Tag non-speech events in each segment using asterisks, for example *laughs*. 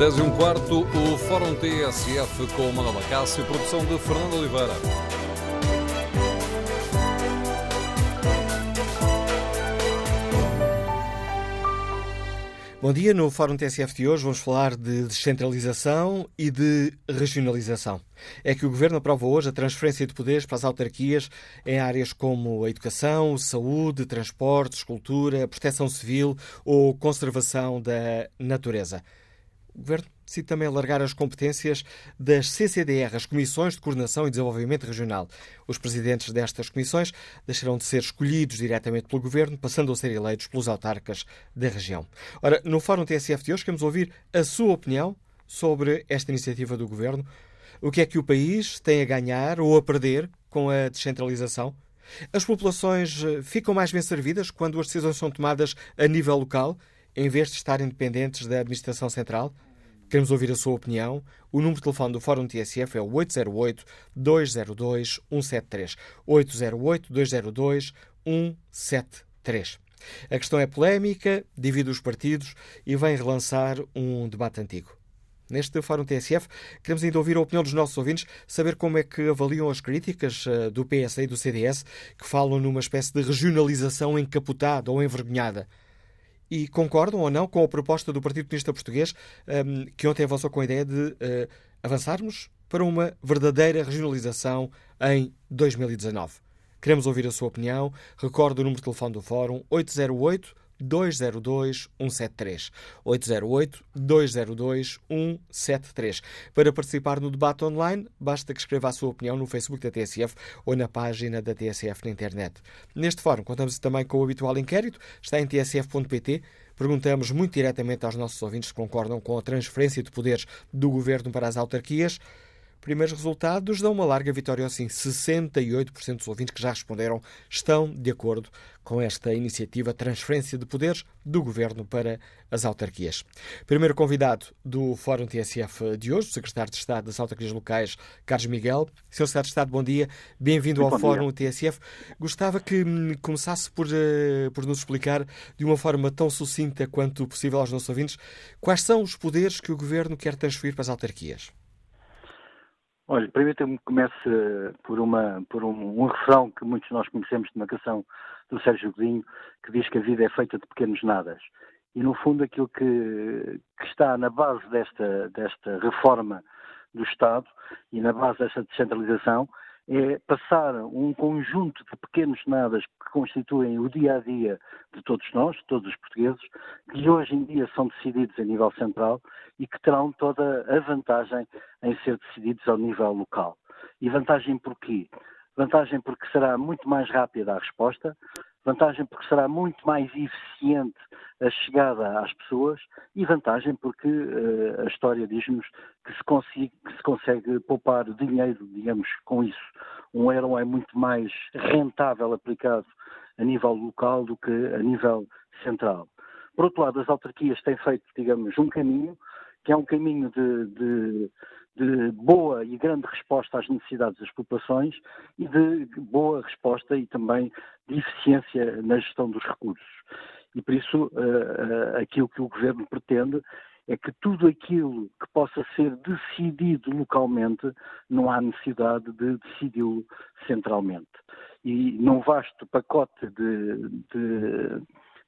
10 e um quarto, o Fórum TSF com Manuela Cássio, produção de Fernando Oliveira. Bom dia, no Fórum TSF de hoje vamos falar de descentralização e de regionalização. É que o Governo aprova hoje a transferência de poderes para as autarquias em áreas como a educação, saúde, transportes, cultura, proteção civil ou conservação da natureza. O Governo decide também alargar as competências das CCDR, as Comissões de Coordenação e Desenvolvimento Regional. Os presidentes destas comissões deixarão de ser escolhidos diretamente pelo Governo, passando a ser eleitos pelos autarcas da região. Ora, no Fórum TSF de hoje, queremos ouvir a sua opinião sobre esta iniciativa do Governo. O que é que o país tem a ganhar ou a perder com a descentralização? As populações eh, ficam mais bem servidas quando as decisões são tomadas a nível local, em vez de estarem dependentes da administração central? Queremos ouvir a sua opinião. O número de telefone do Fórum TSF é o 808-202-173. 808-202-173. A questão é polémica, divide os partidos e vem relançar um debate antigo. Neste Fórum TSF, queremos ainda ouvir a opinião dos nossos ouvintes, saber como é que avaliam as críticas eh, do PS e do CDS, que falam numa espécie de regionalização encapotada ou envergonhada e concordam ou não com a proposta do Partido Comunista Português, um, que ontem avançou com a ideia de uh, avançarmos para uma verdadeira regionalização em 2019. Queremos ouvir a sua opinião. Recordo o número de telefone do Fórum 808 202 173. 808 202 173. Para participar no debate online, basta que escreva a sua opinião no Facebook da TSF ou na página da TSF na internet. Neste fórum, contamos também com o habitual inquérito, está em tsf.pt. Perguntamos muito diretamente aos nossos ouvintes se concordam com a transferência de poderes do governo para as autarquias. Primeiros resultados dão uma larga vitória, assim, 68% dos ouvintes que já responderam estão de acordo com esta iniciativa transferência de poderes do Governo para as autarquias. Primeiro convidado do Fórum TSF de hoje, o Secretário de Estado das Autarquias Locais, Carlos Miguel. Sr. Secretário de Estado, bom dia. Bem-vindo ao Fórum dia. TSF. Gostava que hum, começasse por, uh, por nos explicar, de uma forma tão sucinta quanto possível aos nossos ouvintes, quais são os poderes que o Governo quer transferir para as autarquias. Olha, permita-me que comece por, uma, por um, um, refrão que muitos de nós conhecemos de uma canção do Sérgio Godinho, que diz que a vida é feita de pequenos nadas. E, no fundo, aquilo que, que está na base desta, desta reforma do Estado e na base desta descentralização é passar um conjunto de pequenos nadas que constituem o dia a dia de todos nós, de todos os portugueses, que hoje em dia são decididos a nível central e que terão toda a vantagem em ser decididos ao nível local. E vantagem porquê? Vantagem porque será muito mais rápida a resposta, vantagem porque será muito mais eficiente a chegada às pessoas e vantagem porque uh, a história diz-nos que, que, se consegue poupar dinheiro, digamos, com isso. Um euro é muito mais rentável aplicado a nível local do que a nível central. Por outro lado, as autarquias têm feito, digamos, um caminho que é um caminho de, de, de, boa e grande resposta às necessidades das populações e de boa resposta e também de eficiência na gestão dos recursos. E por isso, uh, uh, aquilo que o Governo pretende é que tudo aquilo que possa ser decidido localmente, não há necessidade de decidi-lo centralmente. E num vasto pacote de, de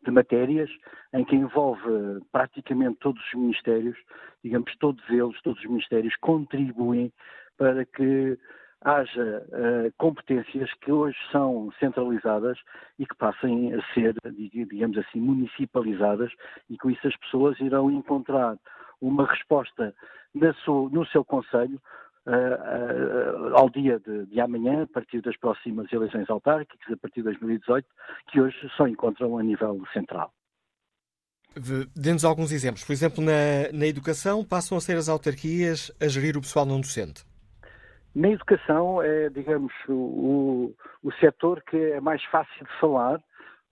de matérias em que envolve praticamente todos os ministérios, digamos, todos eles, todos os ministérios contribuem para que haja uh, competências que hoje são centralizadas e que passem a ser, digamos assim, municipalizadas e com isso as pessoas irão encontrar uma resposta no seu Conselho uh, ao dia de, de, amanhã, a partir das próximas eleições autárquicas, a partir de 2018, que hoje só encontram a nível central. Dê-nos alguns exemplos. Por exemplo, na, na educação, passam a ser as autarquias a gerir o pessoal não docente. Na educação é, digamos, o, o setor que é mais fácil de falar,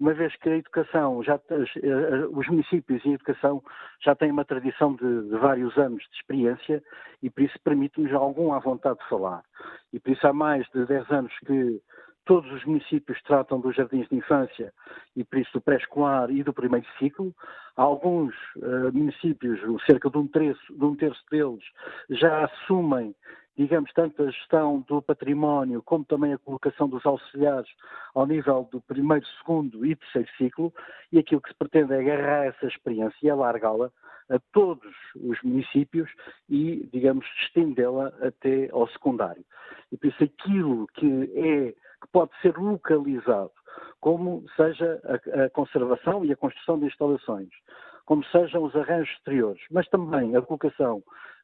uma vez que a educação, já, eh, os municípios e a educação já têm uma tradição de, de vários anos de experiência e por isso permite-nos algum à vontade de falar. E por isso há mais de 10 anos que todos os municípios tratam dos jardins de infância e por isso do pré-escolar e do primeiro ciclo. Alguns uh, municípios, cerca de um, terço, de um terço deles, já assumem digamos, tanto a gestão do património como também a colocação dos auxiliares ao nível do primeiro, segundo e terceiro ciclo, e aquilo que se pretende é agarrar essa experiência e alargá-la a todos os municípios e, digamos, estendê-la até ao secundário. E por isso aquilo que é que pode ser localizado, como seja a, a conservação e a construção de instalações, como sejam os arranjos exteriores, mas também a colocação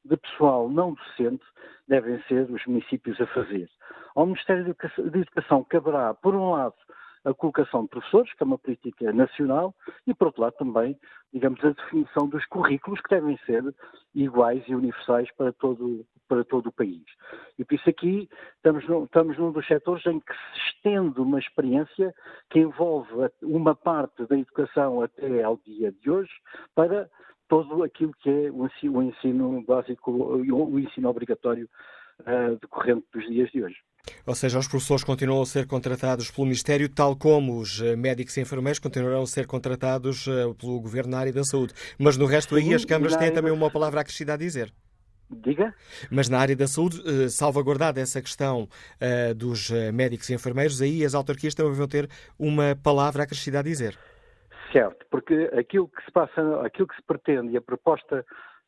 de pessoal não docente, devem ser os municípios a fazer. Ao Ministério de Educação caberá, por um lado, a colocação de professores, que é uma política nacional, e, por outro lado, também, digamos, a definição dos currículos que devem ser iguais e universais para todo, para todo o país. E por isso aqui estamos, estamos num dos setores em que se estende uma experiência que envolve uma parte da educação até ao dia de hoje para todo aquilo que é o ensino, o ensino básico, o ensino obrigatório uh, decorrente dos dias de hoje. Ou seja, os professores continuam a ser contratados pelo Ministério, tal como os eh, médicos e enfermeiros continuarão a ser contratados eh, pelo Governo na área da saúde. Mas no resto aí as câmaras têm também uma palavra acrescida a dizer. Diga? Mas na área da saúde, salvaguardada essa questão dos médicos e enfermeiros, aí as autarquias também vão ter uma palavra acrescida a dizer. Certo, porque aquilo que se passa, aquilo que se pretende e a proposta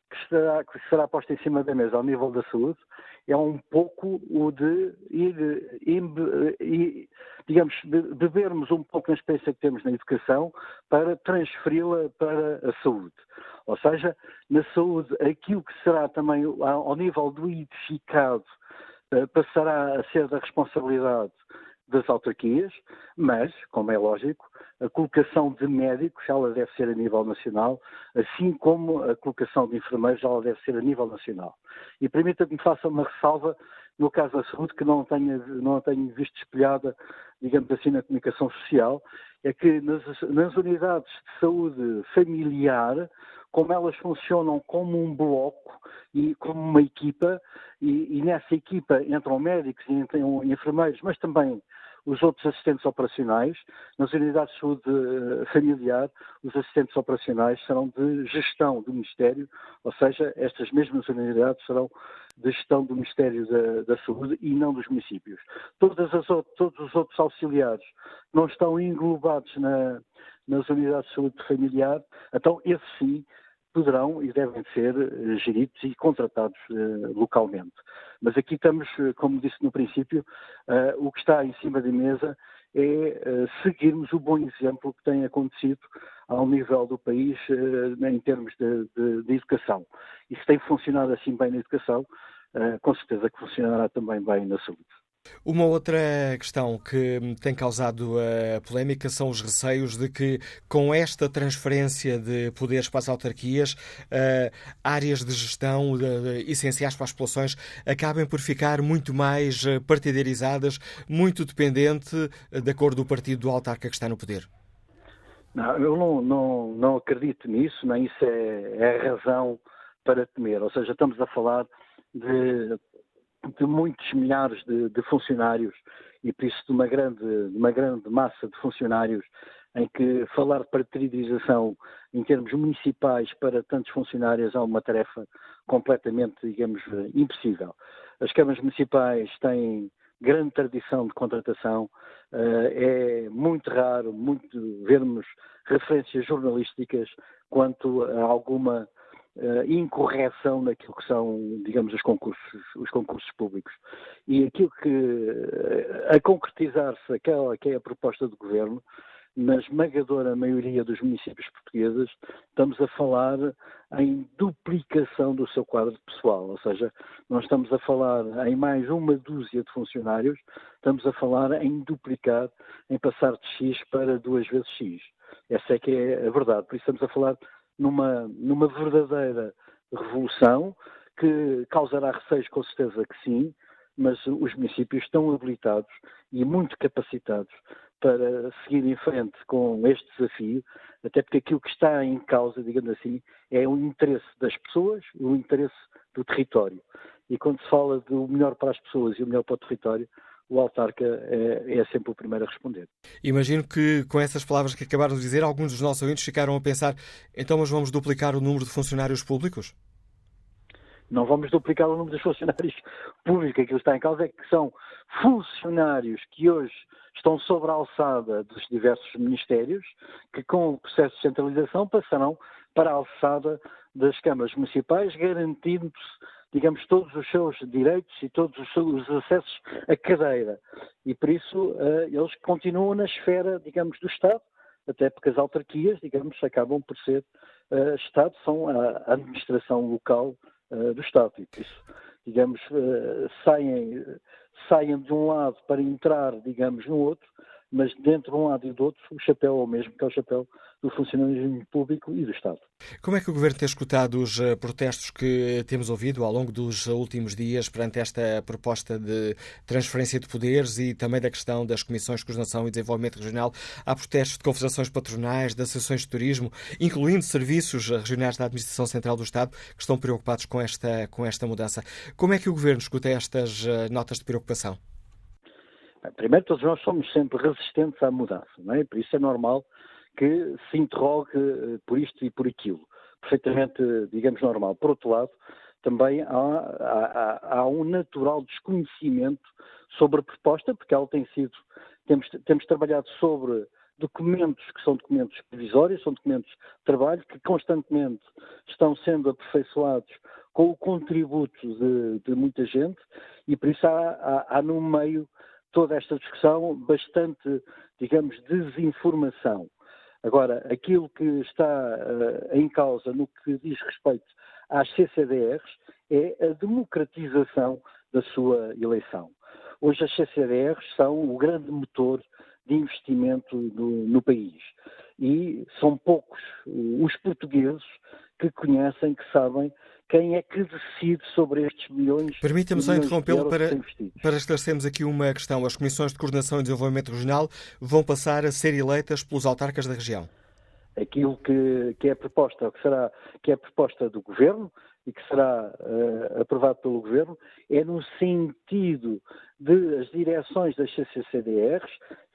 que será, que será posta em cima da mesa ao nível da saúde é um pouco o de ir, digamos, bebermos um pouco na experiência que temos na educação para transferi-la para a saúde. Ou seja, na saúde, aquilo que será também ao nível do edificado eh, passará a ser da responsabilidade das autarquias, mas, como é lógico, a colocação de médicos, ela deve ser a nível nacional, assim como a colocação de enfermeiros, ela deve ser a nível nacional. E permita que faça uma ressalva no caso da saúde, que não tenho, não tenho visto espelhada, digamos assim, na comunicação social, é que nas, nas unidades de saúde familiar, como elas funcionam como um bloco e como uma equipa, e, e nessa equipa entram médicos e entram enfermeiros, mas também os outros assistentes operacionais. Nas unidades de saúde eh, familiar, os assistentes operacionais serão de gestão do Ministério, ou seja, estas mesmas unidades serão de gestão do Ministério da, da Saúde e não dos municípios. As, todos os outros auxiliares não estão englobados na, nas unidades de saúde familiar, então esses sim poderão e devem ser eh, geridos e contratados uh, localmente. Mas aqui estamos, eh, como disse no princípio, o que está em cima da mesa é seguirmos o bom exemplo que tem acontecido ao nível do país em termos de, de, de, educação. E se tem funcionado assim bem na educação, com certeza que funcionará também bem na saúde. Uma outra questão que tem causado a polémica são os receios de que, com esta transferência de poderes para as autarquias, uh, áreas de gestão uh, essenciais para as populações acabem por ficar muito mais eh, partidarizadas, muito dependente da cor do partido do autarca que está no poder. Não, eu não, não, não acredito nisso, nem isso é, é razão para temer. Ou seja, estamos a falar de de muitos milhares de, de, funcionários e por isso de uma grande, de uma grande massa de funcionários em que falar de partidarização em termos municipais para tantos funcionários é uma tarefa completamente, digamos, impossível. As câmaras municipais têm grande tradição de contratação, eh, é muito raro muito vermos referências jornalísticas quanto a alguma uh, incorreção naquilo que são, digamos, os concursos, os concursos públicos. E aquilo que, uh, a concretizar-se aquela que é a proposta do Governo, na esmagadora maioria dos municípios portugueses, estamos a falar em duplicação do seu quadro pessoal, ou seja, não estamos a falar em mais uma dúzia de funcionários, estamos a falar em duplicar, em passar de X para duas vezes X. Essa é que é a verdade. Por isso estamos a falar numa, numa verdadeira revolução que causará receios, com certeza que sim, mas os municípios estão habilitados e muito capacitados para seguir em frente com este desafio, até porque aquilo que está em causa, digamos assim, é o interesse das pessoas, o interesse do território. E quando se fala do melhor para as pessoas e o melhor para o território, o autarca é, é, sempre o primeiro a responder. Imagino que com essas palavras que acabaram de dizer, alguns dos nossos ouvintes ficaram a pensar, então mas vamos duplicar o número de funcionários públicos? Não vamos duplicar o número dos funcionários *laughs* públicos. Aquilo que está em causa é que são funcionários que hoje estão sobre a alçada dos diversos ministérios, que com o processo de centralização passarão para a alçada das câmaras municipais, garantindo-se, digamos, todos os seus direitos e todos os, seus acessos à cadeira. E por isso uh, eles continuam na esfera, digamos, do Estado, até porque as autarquias, digamos, acabam por ser uh, Estado, são a administração local uh, do Estado. E por isso, digamos, saem, saem de um lado para entrar, digamos, no outro, mas dentro de um lado e do outro, o chapéu é o mesmo, que é o chapéu do funcionalismo público e do Estado. Como é que o Governo tem escutado os eh, protestos que temos ouvido ao longo dos últimos dias perante esta proposta de transferência de poderes e também da questão das comissões de coordenação e desenvolvimento regional? Há protestos de confederações patronais, de associações de turismo, incluindo serviços regionais da Administração Central do Estado, que estão preocupados com esta, com esta mudança. Como é que o Governo escuta estas eh, notas de preocupação? Primeiro, todos nós somos sempre resistentes à mudança, não é? Por isso é normal que se interrogue eh, por isto e por aquilo. Perfeitamente, digamos, normal. Por outro lado, também há, há, há um natural desconhecimento sobre a proposta, porque ela tem sido. Temos, temos trabalhado sobre documentos que são documentos provisórios, são documentos de trabalho que constantemente estão sendo aperfeiçoados com o contributo de, de muita gente e por isso há, há, há no meio toda esta discussão bastante, digamos, desinformação. Agora, aquilo que está uh, em causa no que diz respeito às CCDRs é a democratização da sua eleição. Hoje as CCDRs são o grande motor de investimento no país e são poucos os portugueses que conhecem, que sabem quem é que decide sobre estes milhões. Permita-me só interrompê-lo para, para esclarecermos aqui uma questão. As comissões de coordenação e desenvolvimento regional vão passar a ser eleitas pelos autarcas da região? Aquilo que, que é proposta, que será que é proposta do governo e que será uh, aprovado pelo governo, é no sentido de as direções das CCCDRs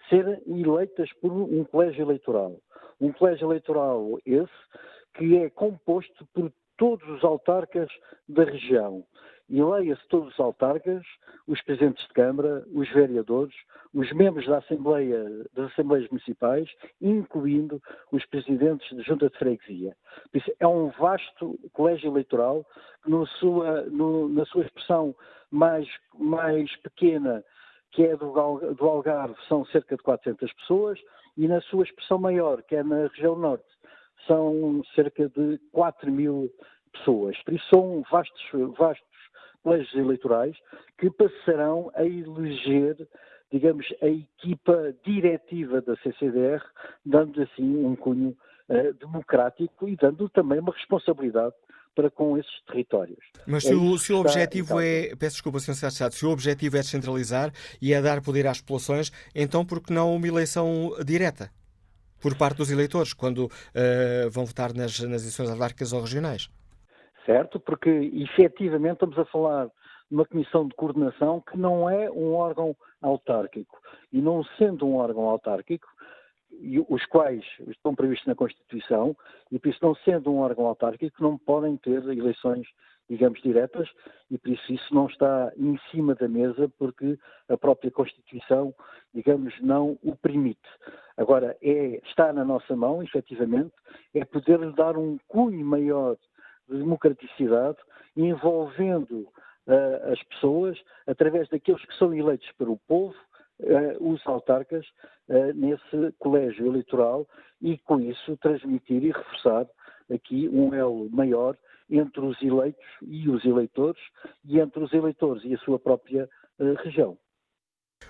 serem eleitas por um colégio eleitoral. Um colégio eleitoral esse que é composto por todos os autarcas da região. E leia-se todos os autarcas, os presidentes de Câmara, os vereadores, os membros da Assembleia, das Assembleias Municipais, incluindo os presidentes de Junta de Freguesia. É um vasto colégio eleitoral que, sua, no, na sua expressão mais, mais pequena, que é do, do Algarve, são cerca de 400 pessoas, e na sua expressão maior, que é na região norte, são cerca de 4 mil pessoas. Por isso são vastos, vastos colégios eleitorais que passarão a eleger, digamos, a equipa diretiva da CCDR, dando assim um cunho uh, democrático e dando também uma responsabilidade para com esses territórios. Mas é se, o, se o objetivo é, peço desculpa, Sr. Estado, se o objetivo é descentralizar e é dar poder às populações, então por que não uma eleição direta? Por parte dos eleitores quando uh, vão votar nas, nas eleições autárquicas ou regionais. Certo, porque efetivamente estamos a falar de uma comissão de coordenação que não é um órgão autárquico. E não sendo um órgão autárquico, os quais estão previstos na Constituição, e por isso não sendo um órgão autárquico, não podem ter eleições, digamos, diretas, e por isso isso não está em cima da mesa, porque a própria Constituição, digamos, não o permite. Agora, é, está na nossa mão, efetivamente, é poder dar um cunho maior de democraticidade, envolvendo uh, as pessoas, através daqueles que são eleitos pelo povo, uh, os autarcas, uh, nesse colégio eleitoral, e com isso transmitir e reforçar aqui um elo maior entre os eleitos e os eleitores, e entre os eleitores e a sua própria região.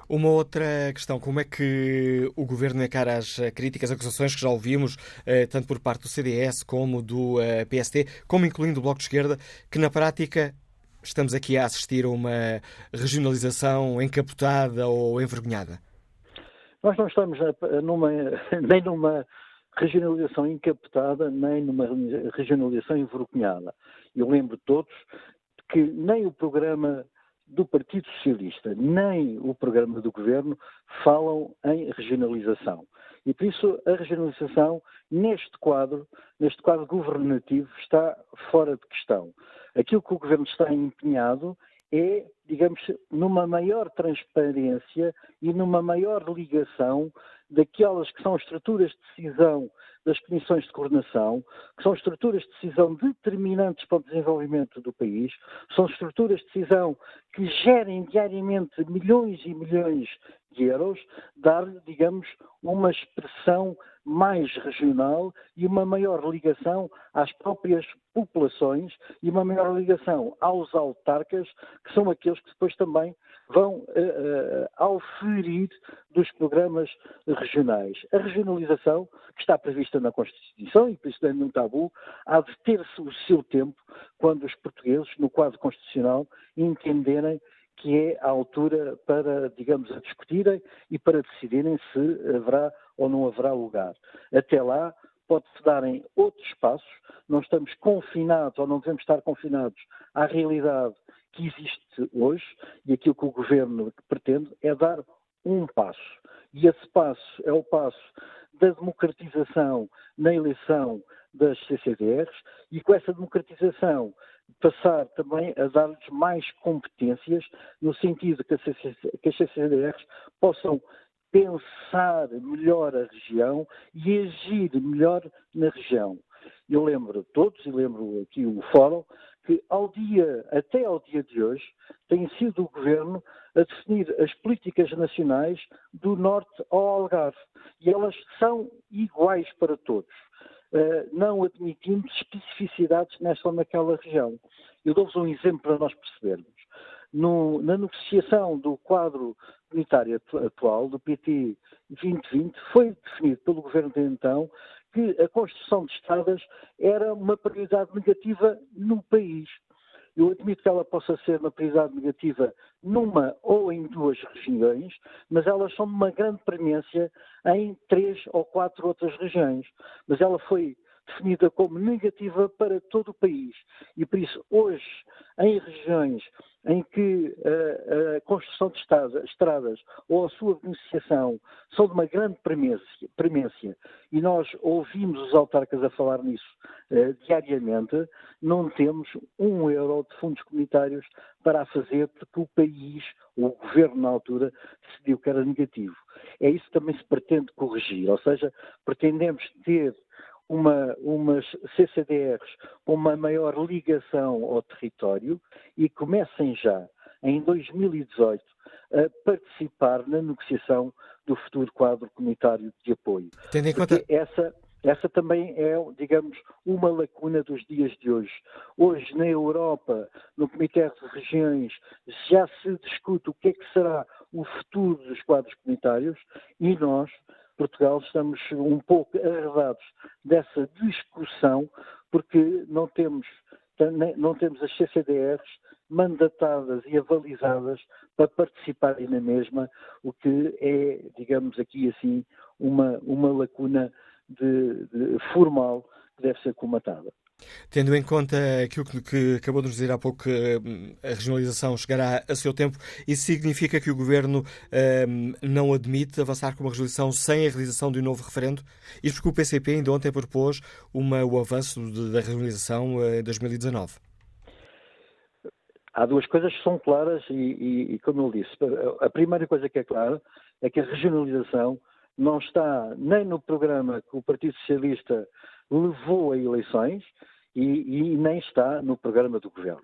Uma outra questão, como é que o Governo encara as eh, críticas, acusações que já ouvimos, eh, tanto por parte do CDS como do eh, PST, como incluindo o Bloco de Esquerda, que na prática estamos aqui a assistir a uma regionalização encapotada ou envergonhada? Nós não estamos numa, *laughs* nem numa regionalização encapotada, nem numa regionalização envergonhada. Eu lembro todos que nem o programa do Partido Socialista nem o programa do Governo falam em regionalização. E por isso a regionalização, neste quadro, neste quadro governativo, está fora de questão. Aquilo que o Governo está empenhado é, digamos, numa maior transparência e numa maior ligação daquelas que são estruturas de decisão das comissões de coordenação, que são estruturas de decisão determinantes para o desenvolvimento do país, são estruturas de decisão que gerem diariamente milhões e milhões de euros, dar-lhe, digamos, uma expressão mais regional e uma maior ligação às próprias populações e uma maior ligação aos autarcas, que são aqueles que depois também vão uh, uh, auferir dos programas regionais. A regionalização, que está prevista na Constituição, e por isso não é um tabu, há de ter o seu tempo quando os portugueses, no quadro constitucional, entenderem que é a altura para, digamos, a discutirem e para decidirem se haverá ou não haverá lugar. Até lá, pode-se darem outros passos, não estamos confinados ou não devemos estar confinados à realidade que existe hoje e aquilo que o governo pretende é dar um passo. E esse passo é o passo da democratização na eleição das CCDRs e com essa democratização passar também a dar-lhes mais competências no sentido que, as CCDRs possam pensar melhor a região e agir melhor na região. Eu lembro todos, e lembro aqui o Fórum, que ao dia, até ao dia de hoje, tem sido o Governo a definir as políticas nacionais do Norte ao Algarve. E elas são iguais para todos, não admitindo especificidades nesta ou naquela região. Eu dou-vos um exemplo para nós percebermos. No, na negociação do quadro comunitário atual, do PT 2020, foi definido pelo governo de então que a construção de estradas era uma prioridade negativa no país. Eu admito que ela possa ser uma prioridade negativa numa ou em duas regiões, mas elas são de uma grande premência em três ou quatro outras regiões. Mas ela foi definida como negativa para todo o país. E por isso, hoje, em regiões em que a, a construção de estradas, ou a sua beneficiação são de uma grande premência, e nós ouvimos os autarcas a falar nisso uh, diariamente, não temos um euro de fundos comunitários para a fazer porque o país, o governo na altura, decidiu que era negativo. É isso que também se pretende corrigir, ou seja, pretendemos ter uma, umas CCDRs com uma maior ligação ao território e comecem já, em 2018, a participar na negociação do futuro quadro comunitário de apoio. Tendo em conta... essa, essa também é, digamos, uma lacuna dos dias de hoje. Hoje, na Europa, no Comitê de Regiões, já se discute o que é que será o futuro dos quadros comunitários e nós, Portugal estamos um pouco arredados dessa discussão porque não temos, não temos as CCDRs mandatadas e avalizadas para participarem na mesma, o que é, digamos aqui assim, uma, uma lacuna de, de formal que deve ser comatada. Tendo em conta aquilo que, acabou de nos dizer há pouco, que hum, a regionalização chegará a seu tempo, isso significa que o Governo um, não admite avançar com uma resolução sem a realização de um novo referendo? Isto porque o PCP ainda ontem propôs uma, o avanço de, da regionalização eh, em 2019. Há duas coisas que são claras e, e, e, como eu disse, a primeira coisa que é clara é que a regionalização não está nem no programa que o Partido Socialista levou a eleições e, e nem está no programa do governo.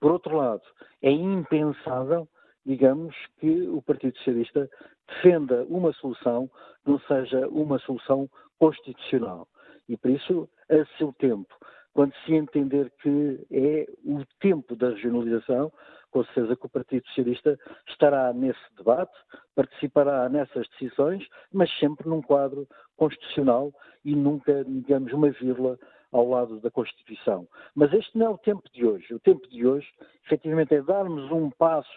Por outro lado, é impensável, digamos, que o Partido Socialista defenda uma solução que não seja uma solução constitucional. E por isso, a seu tempo, quando se entender que é o tempo da regionalização, com certeza que o Partido Socialista estará nesse debate, participará nessas decisões, mas sempre num quadro constitucional e nunca, digamos, uma vírgula ao lado da Constituição. Mas este não é o tempo de hoje. O tempo de hoje, efetivamente, é darmos um passo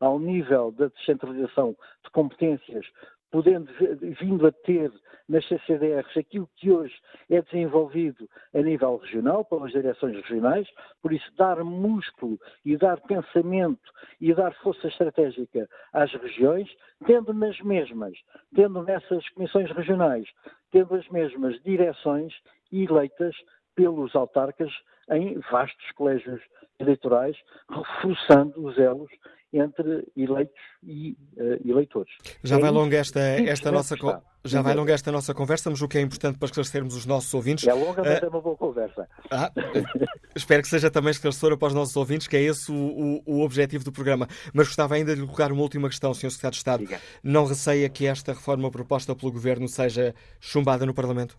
ao nível da descentralização de competências podendo, vindo a ter nas CCDRs aquilo que hoje é desenvolvido a nível regional, pelas direções regionais, por isso dar músculo e dar pensamento e dar força estratégica às regiões, tendo nas mesmas, tendo nessas comissões regionais, tendo as mesmas direções eleitas pelos autarcas em vastos colégios eleitorais, reforçando os elos entre eleitos e uh, eleitores. Já é vai longa esta, esta nossa já vai longa esta nossa conversa, mas o que é importante para esclarecermos os nossos ouvintes. É longa, mas uh, é uma boa conversa. Ah, *laughs* espero que seja também esclarecedora para os nossos ouvintes, que é esse o, o, o, objetivo do programa. Mas gostava ainda de lhe colocar uma última questão, Sr. Secretário de Estado. Diga. Não receia que esta reforma proposta pelo Governo seja chumbada no Parlamento?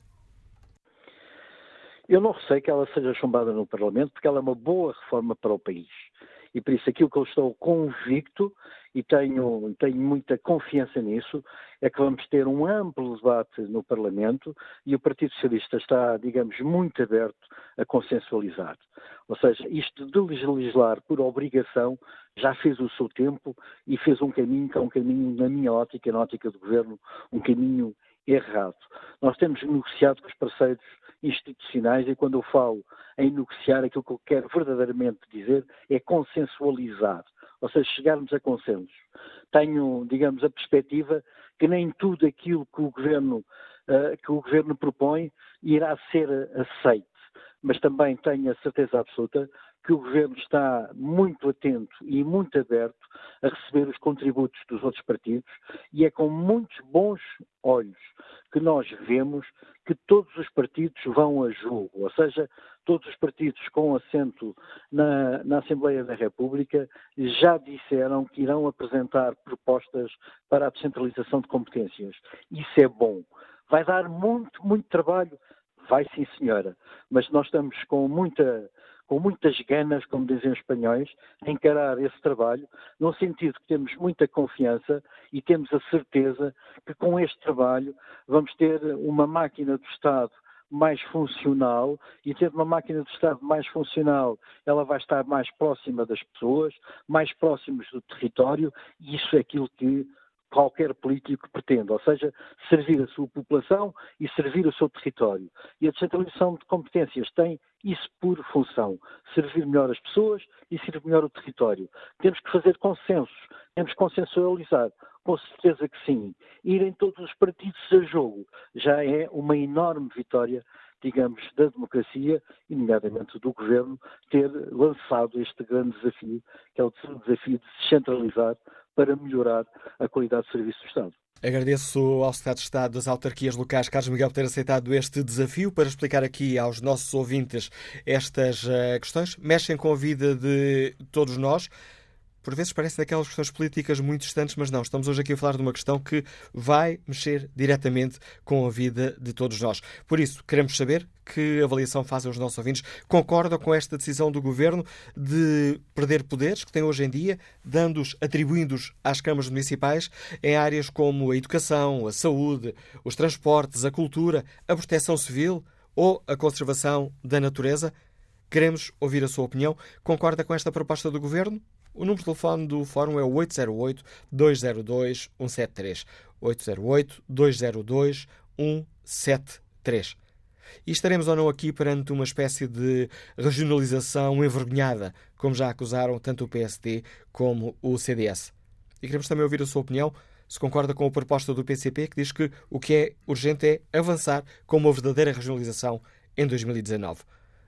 Eu não receio que ela seja chumbada no Parlamento, porque ela é uma boa reforma para o país. E por isso aquilo que eu estou convicto e tenho, tenho muita confiança nisso, é que vamos ter um amplo debate no Parlamento e o Partido Socialista está, digamos, muito aberto a consensualizar. Ou seja, isto de legislar por obrigação já fez o seu tempo e fez um caminho que é um caminho, na minha ótica, na ótica do Governo, um caminho errado. Nós temos negociado com os parceiros institucionais e quando eu falo em negociar, aquilo que eu quero verdadeiramente dizer é consensualizar, ou seja, chegarmos a consensos. Tenho, digamos, a perspectiva que nem tudo aquilo que o governo, uh, que o governo propõe irá ser aceito, mas também tenho a certeza absoluta que o Governo está muito atento e muito aberto a receber os contributos dos outros partidos e é com muitos bons olhos que nós vemos que todos os partidos vão a jogo, ou seja, todos os partidos com assento na, na Assembleia da República já disseram que irão apresentar propostas para a descentralização de competências. Isso é bom. Vai dar muito, muito trabalho? Vai sim, senhora. Mas nós estamos com muita com muitas ganas, como dizem os espanhóis, a encarar esse trabalho, no sentido que temos muita confiança e temos a certeza que com este trabalho vamos ter uma máquina do Estado mais funcional e tendo uma máquina do Estado mais funcional, ela vai estar mais próxima das pessoas, mais próximos do território e isso é aquilo que qualquer político pretende, ou seja, servir a sua população e servir o seu território. E a descentralização de competências tem isso por função, servir melhor as pessoas e servir melhor o território. Temos que fazer consensos, temos que consensualizar, com certeza que sim. Irem todos os partidos a jogo já é uma enorme vitória digamos, da democracia, e nomeadamente do governo, ter lançado este grande desafio, que é o desafio de descentralizar para melhorar a qualidade de serviço do Estado. Agradeço ao Secretário de Estado das Autarquias Locais, Carlos Miguel, por ter aceitado este desafio para explicar aqui aos nossos ouvintes estas uh, questões. Mexem com a vida de todos nós por vezes parece daquelas questões políticas muito distantes, mas não. Estamos hoje aqui a falar de uma questão que vai mexer diretamente com a vida de todos nós. Por isso, queremos saber que avaliação fazem os nossos ouvintes. Concordam com esta decisão do Governo de perder poderes que tem hoje em dia, dando-os, atribuindo-os às câmaras municipais em áreas como a educação, a saúde, os transportes, a cultura, a proteção civil ou a conservação da natureza? Queremos ouvir a sua opinião. Concorda com esta proposta do Governo? O número de telefone do Fórum é o 808-202-173. 808-202-173. E estaremos ou não aqui perante uma espécie de regionalização envergonhada, como já acusaram tanto o PSD como o CDS. E queremos também ouvir a sua opinião, se concorda com a proposta do PCP, que diz que o que é urgente é avançar com uma verdadeira regionalização em 2019.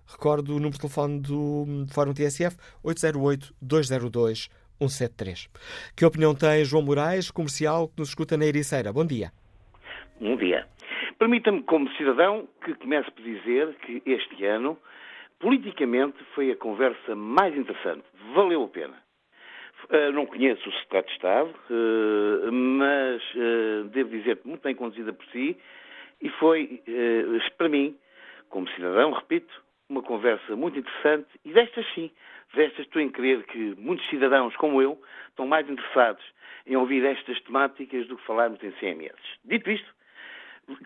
Recordo o número de telefone do Fórum TSF 808-202-173. Que opinião tem João Moraes, comercial, que nos escuta na Ericeira? Bom dia. Bom dia. Permita-me, como cidadão, que comece por dizer que este ano, politicamente, foi a conversa mais interessante. Valeu a pena. Uh, não conheço o Secretário de Estado, uh, mas uh, devo dizer que muito bem conduzida por si e foi, para mim, como cidadão, repito, uma conversa muito interessante e destas sim, destas estou em crer que muitos cidadãos como eu estão mais interessados em ouvir estas temáticas do que falarmos em CMS. Dito isto,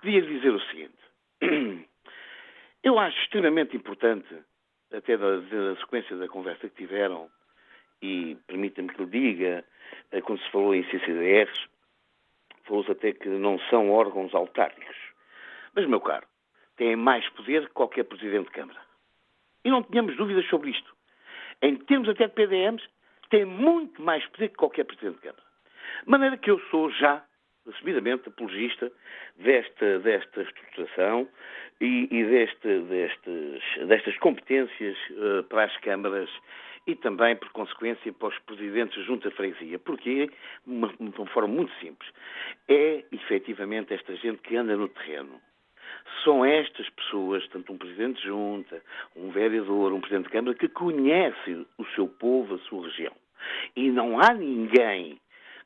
queria dizer o seguinte. *clears throat* Eu acho extremamente importante, até da, da sequência da conversa que tiveram, e permita-me que lhe diga, eh, quando se falou em CCDRs, falou-se até que não são órgãos autárquicos. Mas, meu caro, têm mais poder que qualquer Presidente de Câmara. E não tenhamos dúvidas sobre isto. Em termos até de PDMs, têm muito mais poder que qualquer Presidente de Câmara. De maneira que eu sou já assumidamente apologista desta, desta estruturação e, e deste, destes, destas competências uh, para as câmaras e também, por consequência, para os presidentes de junta freguesia. Porque, de uma forma muito simples, é efetivamente esta gente que anda no terreno. São estas pessoas, tanto um presidente de junta, um vereador, um presidente de Câmara, que conhece o seu povo, a sua região. E não há ninguém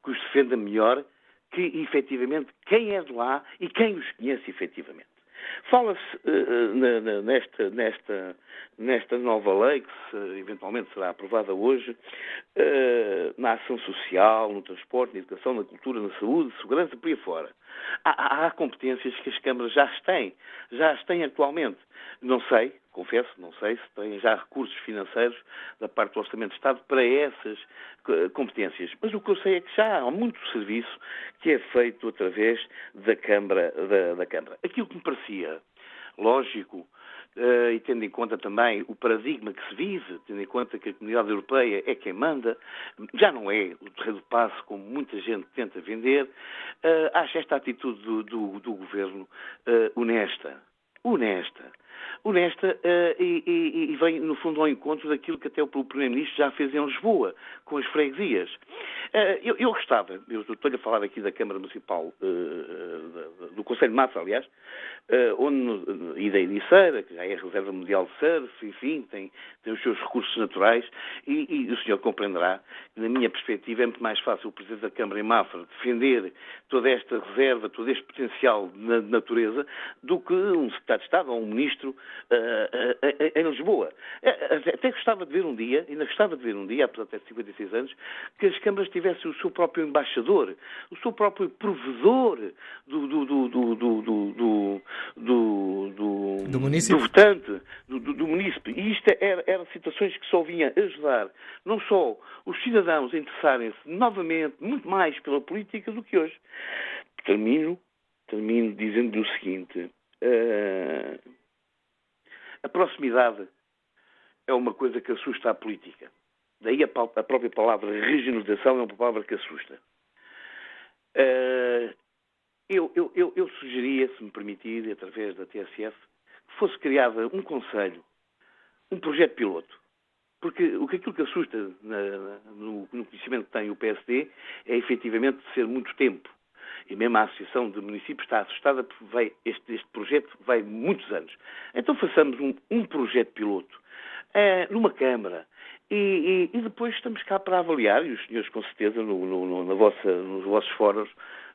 que os defenda melhor que, efetivamente, quem é de lá e quem os conhece efetivamente. Fala-se uh, nesta, nesta, nesta nova lei, que se, eventualmente será aprovada hoje, uh, na ação social, no transporte, na educação, na cultura, na saúde, segurança, por aí fora. Há, há, competências que as câmaras já as têm, já as têm atualmente. Não sei, confesso, não sei se têm já recursos financeiros da parte do Orçamento de Estado para essas competências. Mas o que eu sei é que já há muito serviço que é feito através da Câmara. Da, da Câmara. Aquilo que me parecia lógico, Uh, e tendo em conta também o paradigma que se vive, tendo em conta que a comunidade europeia é quem manda, já não é o terreno do passo como muita gente tenta vender, uh, acho esta atitude do, do, do governo uh, honesta. Honesta honesta uh, e, e, e, vem, no fundo, ao encontro daquilo que até o Primeiro-Ministro já fez em Lisboa, com as freguesias. Uh, eu, eu, gostava, eu estou-lhe a falar aqui da Câmara Municipal, uh, do Conselho de Massa, aliás, onde, e da Ediceira, que já é a Reserva Mundial de Surf, enfim, tem, tem os seus recursos naturais, e, e, o senhor compreenderá que, na minha perspectiva, é muito mais fácil o Presidente da Câmara em Mafra defender toda esta reserva, todo este potencial na natureza, do que um Secretário de Estado ou um Ministro uh, uh, em Lisboa. Até gostava de ver um dia, ainda gostava de ver um dia, apesar de ter 56 anos, que as câmaras tivessem o seu próprio embaixador, o seu próprio provedor do, do, do, do, do, do, do, do, do, município. do votante, do, do, do município. E isto era, eram situações que só vinham ajudar não só os cidadãos a interessarem-se novamente muito mais pela política do que hoje. Termino, termino dizendo o seguinte. Uh, a proximidade é uma coisa que assusta a política. Daí a, a própria palavra regionalização é uma palavra que assusta. Uh, eu, eu, eu, eu, sugeria, se me permitir, através da TSF, que fosse criado um conselho, um projeto piloto. Porque o que aquilo que assusta na, no, no, conhecimento que tem o PSD é efetivamente ser muito tempo e mesmo a Associação de Municípios está assustada porque vai, este, este, projeto vai muitos anos. Então façamos um, um projeto piloto uh, numa Câmara e, e, e, depois estamos cá para avaliar, e os senhores com certeza no, no, no vossa, nos vossos fóruns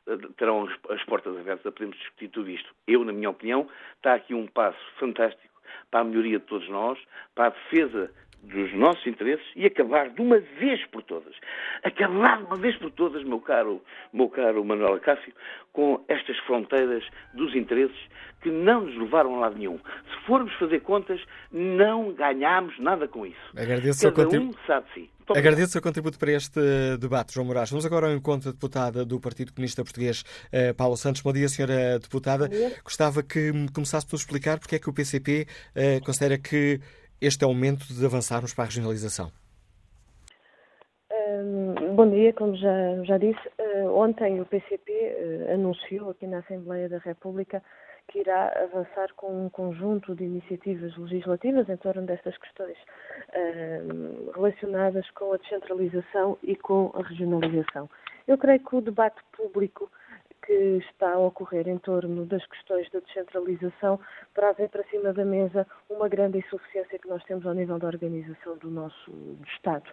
uh, terão as, as portas abertas a podermos discutir tudo isto. Eu, na minha opinião, está aqui um passo fantástico para a melhoria de todos nós, para a defesa dos nossos interesses e acabar de uma vez por todas. Acabar de uma vez por todas, meu caro, meu caro Manuel Acácio, com estas fronteiras dos interesses que não nos levaram a lado nenhum. Se formos fazer contas, não ganhamos nada com isso. Agradeço Cada um sabe si. Agradeço o seu contributo para este debate, João Moraes. Vamos agora ao encontro da deputada do Partido Comunista Português, eh, Paulo Santos. Bom dia, senhora deputada. Gostava que começasse por explicar porque é que o PCP eh, considera que este é o momento de avançarmos para a regionalização? bom dia, como já, já disse, uh, ontem o PCP uh, anunciou aqui na Assembleia da República que irá avançar com um conjunto de iniciativas legislativas em torno destas questões uh, relacionadas com a descentralização e com a regionalização. Eu creio que o debate público que está a ocorrer em torno das questões da descentralização para haver para cima da mesa uma grande insuficiência que nós temos ao nível da organização do nosso Estado.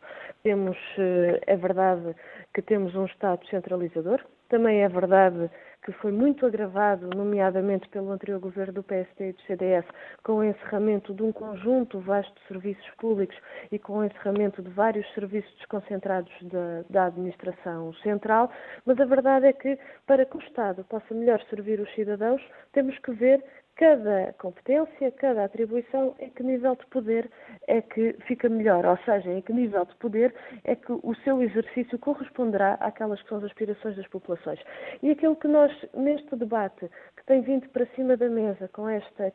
Temos, eh, é verdade que temos um Estado centralizador, também é verdade que foi muito agravado, nomeadamente pelo anterior governo do PSD e do CDS, com o encerramento de um conjunto vasto de serviços públicos e com o encerramento de vários serviços desconcentrados da, da administração central, mas a verdade é que, para que o Estado possa melhor servir os cidadãos, temos que ver cada competência, cada atribuição, em que nível de poder é que fica melhor, ou seja, em que nível de poder é que o seu exercício corresponderá àquelas que são as aspirações das populações. E aquilo que nós, neste debate, que tem vindo para cima da mesa com esta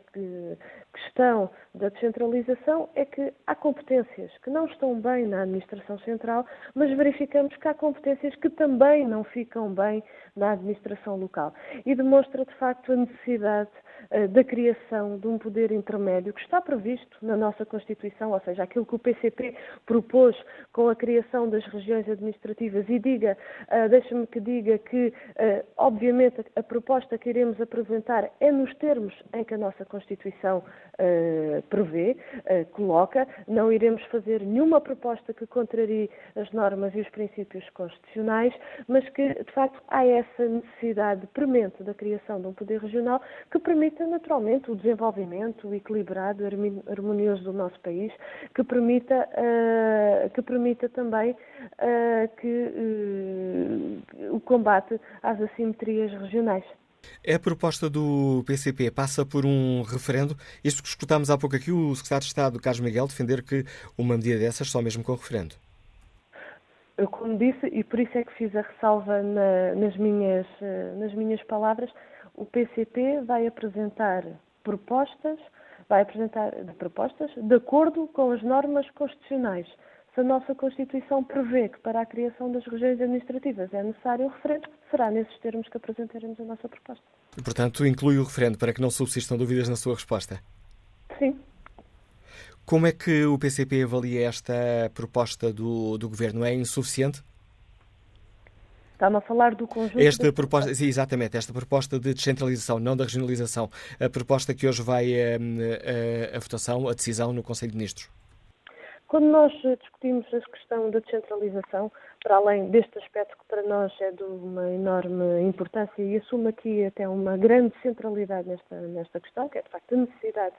questão da descentralização, é que há competências que não estão bem na administração central, mas verificamos que há competências que também não ficam bem na administração local. E demonstra, de facto, a necessidade da criação de um poder intermédio que está previsto na nossa Constituição, ou seja, aquilo que o PCP propôs com a criação das regiões administrativas. E diga, uh, deixa-me que diga que, uh, obviamente, a, proposta que iremos apresentar é nos termos em que a nossa Constituição prevê, coloca, não iremos fazer nenhuma proposta que contrarie as normas e os princípios constitucionais, mas que, de facto, há essa necessidade premente da criação de um poder regional que permita, naturalmente, o desenvolvimento equilibrado, harmonioso do nosso país, que permita, uh, que permita também uh, que uh, o combate às assimetrias regionais. A proposta do PCP passa por um referendo. Isto que escutámos há pouco aqui, o secretário de Estado, Carlos Miguel, defender que uma medida dessas só mesmo com referendo. Eu, como disse, e por isso é que fiz a ressalva na, nas, minhas, nas minhas palavras, o PCP vai apresentar propostas, vai apresentar propostas de acordo com as normas constitucionais. Se a nossa Constituição prevê que para a criação das regiões administrativas é necessário o referendo, será nesses termos que apresentaremos a nossa proposta. E, portanto, inclui o referendo para que não subsistam dúvidas na sua resposta? Sim. Como é que o PCP avalia esta proposta do, do Governo? É insuficiente? Está-me a falar do conjunto. Esta proposta, sim, exatamente, esta proposta de descentralização, não da regionalização, a proposta que hoje vai a, a, votação, a decisão no Conselho de Ministros. Quando nós discutimos a questão da descentralização, para além deste aspecto que para nós é de uma enorme importância e assume aqui até uma grande centralidade nesta, nesta questão, que é de facto a necessidade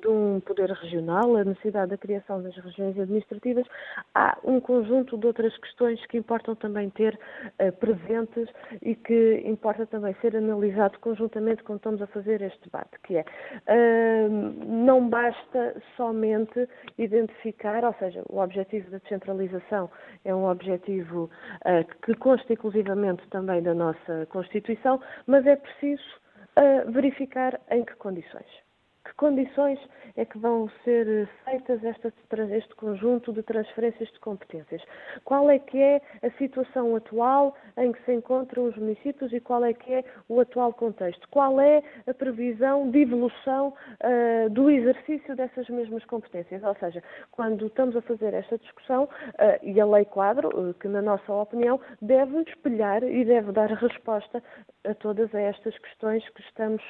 de um poder regional, a necessidade da criação das regiões administrativas, há um conjunto de outras questões que importam também ter uh, presentes e que importa também ser analisado conjuntamente quando estamos a fazer este debate, que é uh, não basta somente identificar, ou seja, o objetivo da descentralização é um objetivo uh, que consta inclusivamente também da nossa Constituição, mas é preciso verificar em que condições que condições é que vão ser feitas esta, este conjunto de transferências de competências? Qual é que é a situação atual em que se encontram os municípios e qual é que é o atual contexto? Qual é a previsão de evolução uh, do exercício dessas mesmas competências? Ou seja, quando estamos a fazer esta discussão, uh, e a lei quadro, uh, que na nossa opinião deve espelhar e deve dar resposta a todas estas questões que estamos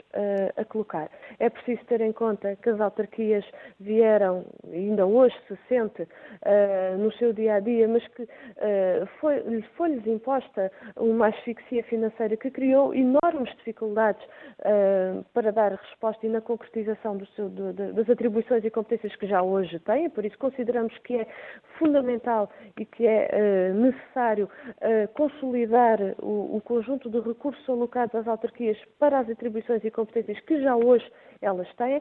a colocar. É preciso ter em conta que as autarquias vieram, ainda hoje se sente uh, no seu dia a dia, mas que uh, foi, foi-lhes imposta uma asfixia financeira que criou enormes dificuldades uh, para dar resposta e na concretização seu, do, das atribuições e competências que já hoje têm, por isso consideramos que é fundamental e que é necessário consolidar o, o conjunto de recursos alocados às autarquias para as atribuições e competências que já hoje elas têm.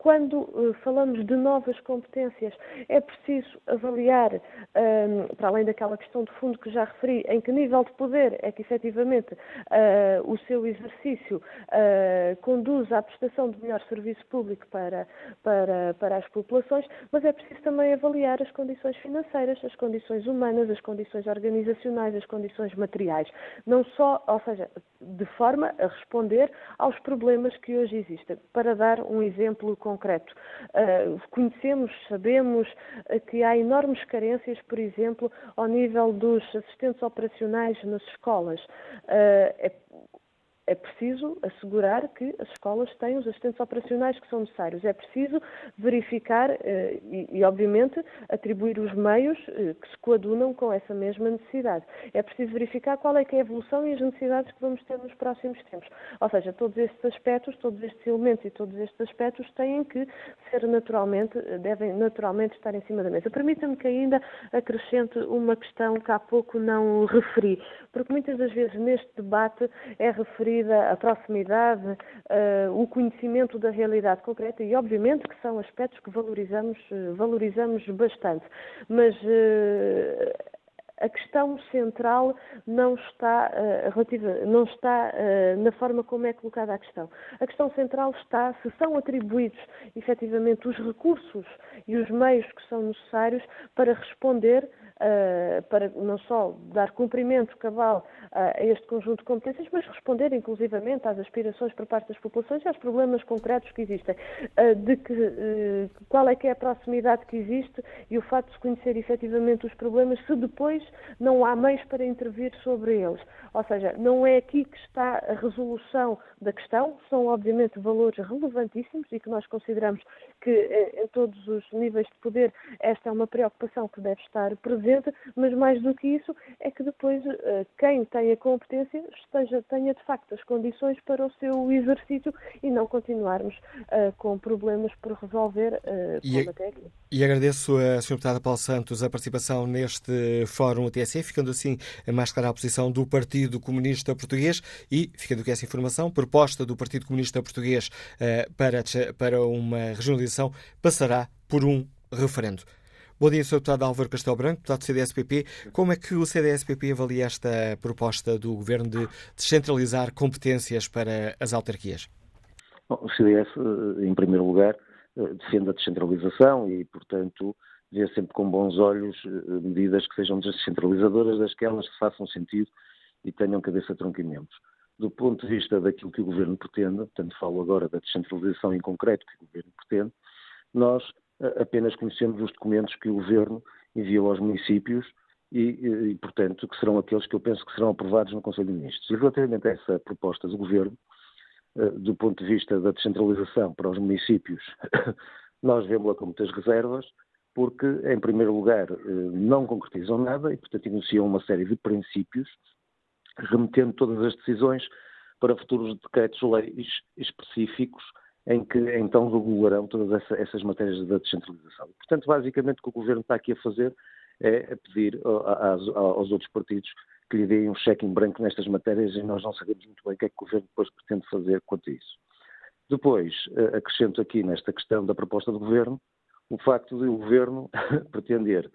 Quando uh, falamos de novas competências, é preciso avaliar, ehm, para além daquela questão de fundo que já referi, em que nível de poder é que efetivamente uh, o seu exercício uh, conduz à prestação de melhor serviço público para, para, para as populações, mas é preciso também avaliar as condições financeiras, as condições humanas, as condições organizacionais, as condições materiais. Não só, ou seja, de forma a responder aos problemas que hoje existem. Para dar um exemplo concreto. Uh, conhecemos, sabemos uh, que há enormes carências, por exemplo, ao nível dos assistentes operacionais nas escolas. Uh, é é preciso assegurar que as escolas têm os assistentes operacionais que são necessários. É preciso verificar eh, e, e, obviamente, atribuir os meios eh, que se coadunam com essa mesma necessidade. É preciso verificar qual é que é a evolução e as necessidades que vamos ter nos próximos tempos. Ou seja, todos estes aspectos, todos estes elementos e todos estes aspectos têm que ser naturalmente, eh, devem naturalmente estar em cima da mesa. Permita-me que ainda acrescente uma questão que há pouco não referi, porque muitas das vezes neste debate é referido medida a proximidade, uh, o conhecimento da realidade concreta e, obviamente, que são aspectos que valorizamos, uh, valorizamos bastante. Mas uh, a questão central não está, uh, relativa, não está uh, na forma como é colocada a questão. A questão central está se são atribuídos efetivamente os recursos e os meios que são necessários para responder uh, para não só dar cumprimento cabal uh, a este conjunto de competências, mas responder inclusivamente às aspirações por parte das populações e aos problemas concretos que existem, uh, de que, qual é que é a proximidade que existe e o facto de se conhecer efetivamente os problemas, se depois não há meios para intervir sobre eles. Ou seja, não é aqui que está a resolução da questão, são obviamente valores relevantíssimos e que nós consideramos que em todos os níveis de poder esta é uma preocupação que deve estar presente, mas mais do que isso é que depois eh, quem tem a competência esteja, tenha de facto as condições para o seu exercício e não continuarmos uh, com problemas por resolver uh, e, até aqui. E agradeço a Sra. Deputada Paulo Santos a participação neste Fórum TSE, ficando assim mais clara a posição do Partido Comunista Português e, ficando aqui essa informação, proposta do Partido Comunista Português para, para uma regionalização passará por um referendo. Bom dia, Sr. Deputado Álvaro Castelo Branco, deputado do CDSPP. Como é que o CDSPP avalia esta proposta do Governo de descentralizar competências para as autarquias? Bom, o CDS, eh, em primeiro lugar, eh, defende a descentralização e, portanto, vê sempre com bons olhos eh, medidas que sejam descentralizadoras, daquelas que façam sentido e tenham cabeça, membros. Do ponto de vista daquilo que o Governo pretende, portanto falo agora da descentralização em concreto que o Governo pretende, nós apenas conhecemos os documentos que o Governo enviou aos municípios e, e, portanto, que serão aqueles que eu penso que serão aprovados no Conselho de Ministros. E relativamente a essa proposta do Governo, eh, do ponto de vista da descentralização para os municípios, *coughs* nós vemos-la com muitas reservas, porque, em primeiro lugar, eh, não concretizam nada e, portanto, iniciam uma série de princípios, remetendo todas as decisões para futuros decretos-leis específicos em que então regularão todas essa, essas matérias da descentralização. Portanto, basicamente o que o Governo está aqui a fazer é a pedir aos, aos outros partidos que lhe deem um cheque em branco nestas matérias e nós não sabemos muito bem o que é que o Governo depois pretende fazer quanto a isso. Depois, eh, acrescento aqui nesta questão da proposta do Governo, o facto de o Governo *laughs* pretender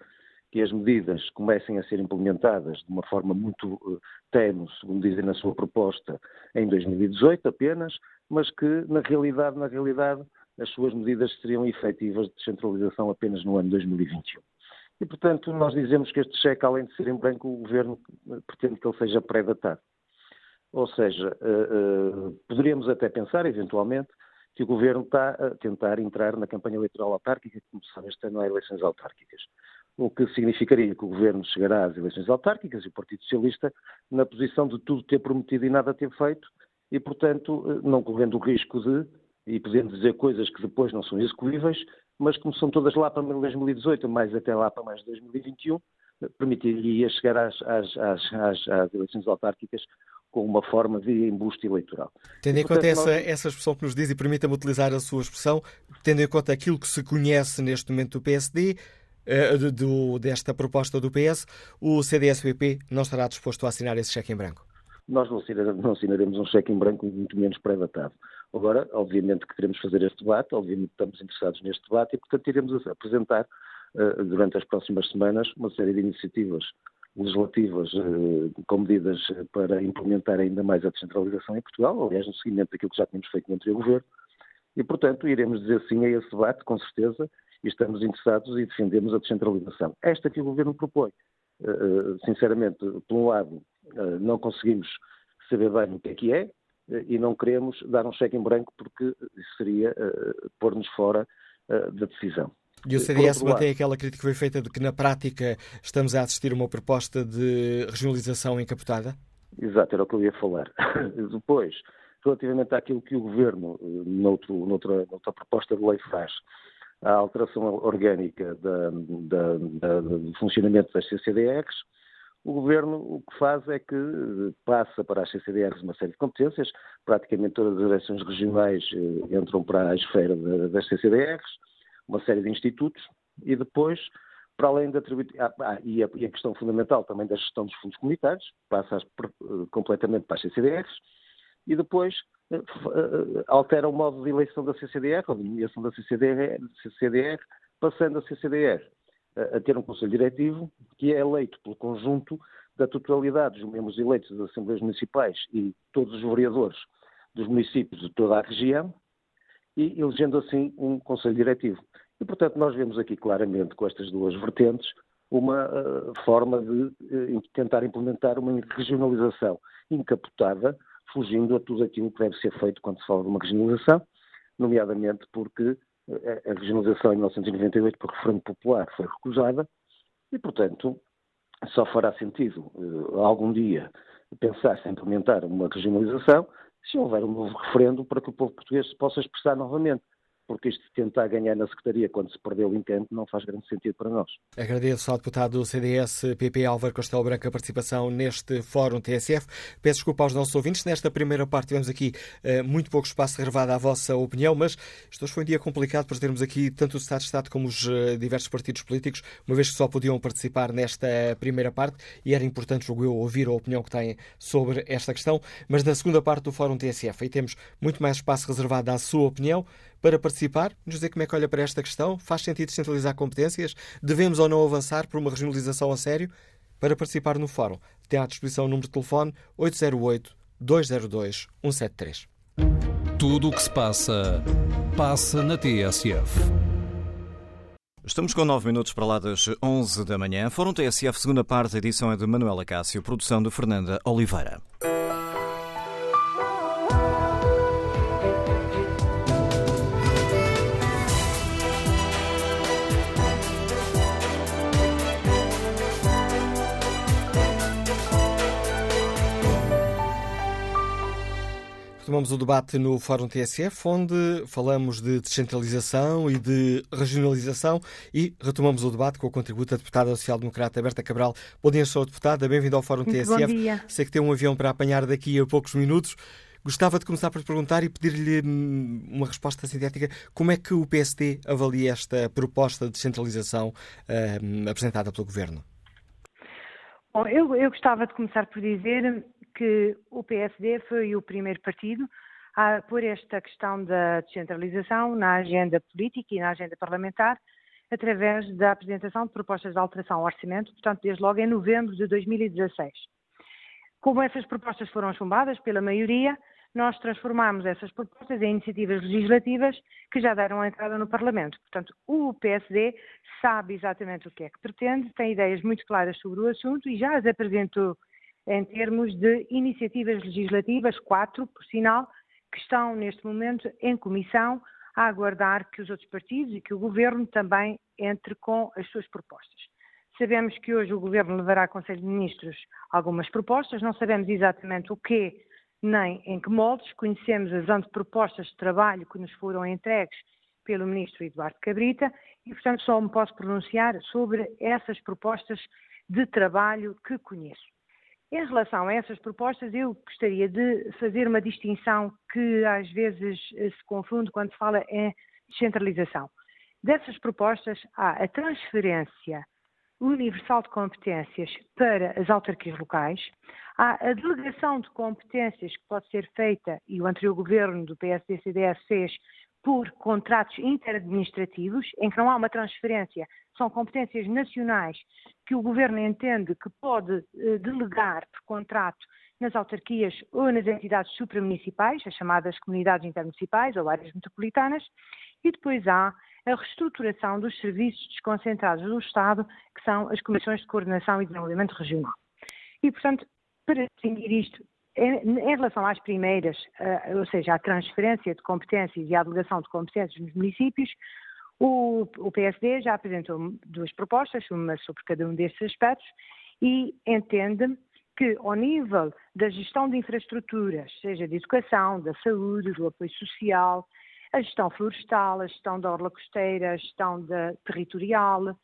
que as medidas comecem a ser implementadas de uma forma muito uh, tenue, segundo dizem na sua proposta, em 2018 apenas, mas que na realidade, na realidade, as suas medidas seriam efetivas de descentralização apenas no ano 2021. E, portanto, nós dizemos que este cheque, além de ser em branco, o Governo uh, pretende que ele seja pré-datado. Ou seja, uh, poderíamos até pensar, eventualmente, que o Governo está a tentar entrar na campanha eleitoral autárquica, que, como sabe, este ano há eleições autárquicas o que significaria que o Governo chegará às eleições autárquicas e o Partido Socialista na posição de tudo ter prometido e nada ter feito e, portanto, eh, não correndo o risco de, e podendo dizer coisas que depois não são execuíveis, mas como são todas lá para 2018, mais até lá para mais 2021, eh, permitiria chegar às, às, às, às eleições autárquicas com uma forma de embuste eleitoral. Tendo em e, portanto, conta essa, nós... essa expressão que nos diz, e permita-me utilizar a sua expressão, tendo em conta aquilo que se conhece neste momento do PSD, eh, desta proposta do PS, o CDS-PP não estará disposto a assinar esse cheque em branco? Nós não assinaremos um cheque em branco, muito menos pré-datado. Agora, obviamente que queremos fazer este debate, obviamente estamos interessados neste debate e, portanto, iremos apresentar uh, durante as próximas semanas uma série de iniciativas legislativas uh, com medidas para implementar ainda mais a descentralização em Portugal, aliás, no seguimento daquilo que já tínhamos feito no anterior governo, e, portanto, iremos dizer sim a esse debate, com certeza, e estamos interessados e defendemos a descentralização. Esta que o Governo propõe, eh, eh, sinceramente, por um lado, eh, não conseguimos saber bem o que é que é e não queremos dar um cheque em branco porque isso seria pôr-nos fora da decisão. E o CDS mantém aquela crítica que foi feita de que, na prática, estamos a assistir a uma proposta de regionalização encapotada? Exato, era o que eu ia falar. *laughs* Depois, relativamente àquilo que o Governo, noutro, noutra, noutra proposta de lei faz, a alteração orgânica da, da, da, do funcionamento das CCDRs, o Governo o que faz é que passa para as CCDRs uma série de competências, praticamente todas as eleições regionais eh, entram para a esfera das CCDRs, uma série de institutos, e depois, para além da ah, ah, e, a, e a questão fundamental também da gestão dos fundos comunitários, passa as, completamente para as CCDRs, e depois eh, eh, altera o modo de eleição da CCDR, ou de nomeação da CCDR, CCDR passando a CCDR a, a ter um Conselho Diretivo que é eleito pelo conjunto da totalidade dos membros eleitos das Assembleias Municipais e todos os vereadores dos municípios de toda a região, e elegendo assim um Conselho Diretivo. E, portanto, nós vemos aqui claramente, com estas duas vertentes, uma uh, forma de uh, tentar implementar uma regionalização encapotada, fugindo a tudo aquilo que deve ser feito quando se fala de uma regionalização, nomeadamente porque eh, a regionalização em 1998, por referendo popular, foi recusada e, portanto, só fará sentido uh, algum dia pensar-se em implementar uma regionalização se houver um novo referendo para que o povo português se possa expressar novamente porque isto de tentar ganhar na Secretaria quando se perdeu em campo não faz grande sentido para nós. Agradeço ao deputado do CDS-PP Álvaro Castelo Branco a participação neste Fórum TSF. Peço desculpa aos nossos ouvintes. Nesta primeira parte tivemos aqui uh, muito pouco espaço reservado à vossa opinião, mas isto foi um dia complicado por termos aqui tanto o Estado de Estado como os uh, diversos partidos políticos, uma vez que só podiam participar nesta primeira parte e era importante, julgo eu, ouvir a opinião que têm sobre esta questão. Mas na segunda parte do Fórum TSF aí temos muito mais espaço reservado à sua opinião para participar, nos dizer como é que olha para esta questão. Faz sentido centralizar competências? Devemos ou não avançar por uma regionalização a sério? Para participar no fórum, tem à disposição o número de telefone 808-202-173. Tudo o que se passa, passa na TSF. Estamos com 9 minutos para lá das 11 da manhã. Fórum TSF, segunda parte, a edição é de Manuela Cássio, produção de Fernanda Oliveira. Retomamos o debate no Fórum TSF, onde falamos de descentralização e de regionalização e retomamos o debate com o contributo da deputada social-democrata Berta Cabral. Bom dia, sou deputada, bem-vindo ao Fórum Muito TSF. Bom dia. Sei que tem um avião para apanhar daqui a poucos minutos. Gostava de começar por perguntar e pedir-lhe hum, uma resposta sintética. Como é que o PSD avalia esta proposta de descentralização uh, apresentada pelo Governo? Bom, eu, eu gostava de começar por dizer que o PSD foi o primeiro partido a pôr esta questão da descentralização na agenda política e na agenda parlamentar através da apresentação de propostas de alteração ao orçamento, portanto, desde logo em novembro de 2016. Como essas propostas foram chumbadas pela maioria, nós transformámos essas propostas em iniciativas legislativas que já deram entrada no Parlamento. Portanto, o PSD sabe exatamente o que é que pretende, tem ideias muito claras sobre o assunto e já as apresentou em termos de iniciativas legislativas, quatro, por sinal, que estão neste momento em comissão a aguardar que os outros partidos e que o Governo também entre com as suas propostas. Sabemos que hoje o Governo levará ao Conselho de Ministros algumas propostas, não sabemos exatamente o quê nem em que moldes, conhecemos as antepropostas de trabalho que nos foram entregues pelo Ministro Eduardo Cabrita e, portanto, só me posso pronunciar sobre essas propostas de trabalho que conheço. Em relação a essas propostas, eu gostaria de fazer uma distinção que às vezes se confunde quando se fala em descentralização. Dessas propostas, há a transferência universal de competências para as autarquias locais, há a delegação de competências que pode ser feita, e o anterior governo do PSD-CDS fez, por contratos interadministrativos, em que não há uma transferência, são competências nacionais que o governo entende que pode eh, delegar por contrato nas autarquias ou nas entidades supramunicipais, as chamadas comunidades intermunicipais ou áreas metropolitanas, e depois há a reestruturação dos serviços desconcentrados do Estado, que são as Comissões de Coordenação e Desenvolvimento Regional. E, portanto, para distinguir isto, em, relação às primeiras, uh, ou seja, à transferência de competências e à delegação de competências nos municípios, o, PSD já apresentou duas propostas, uma sobre cada um destes aspectos, e entende que, ao nível da gestão de infraestruturas, seja de educação, da saúde, do apoio social, a gestão florestal, a gestão da orla costeira, a gestão da territorial, eh,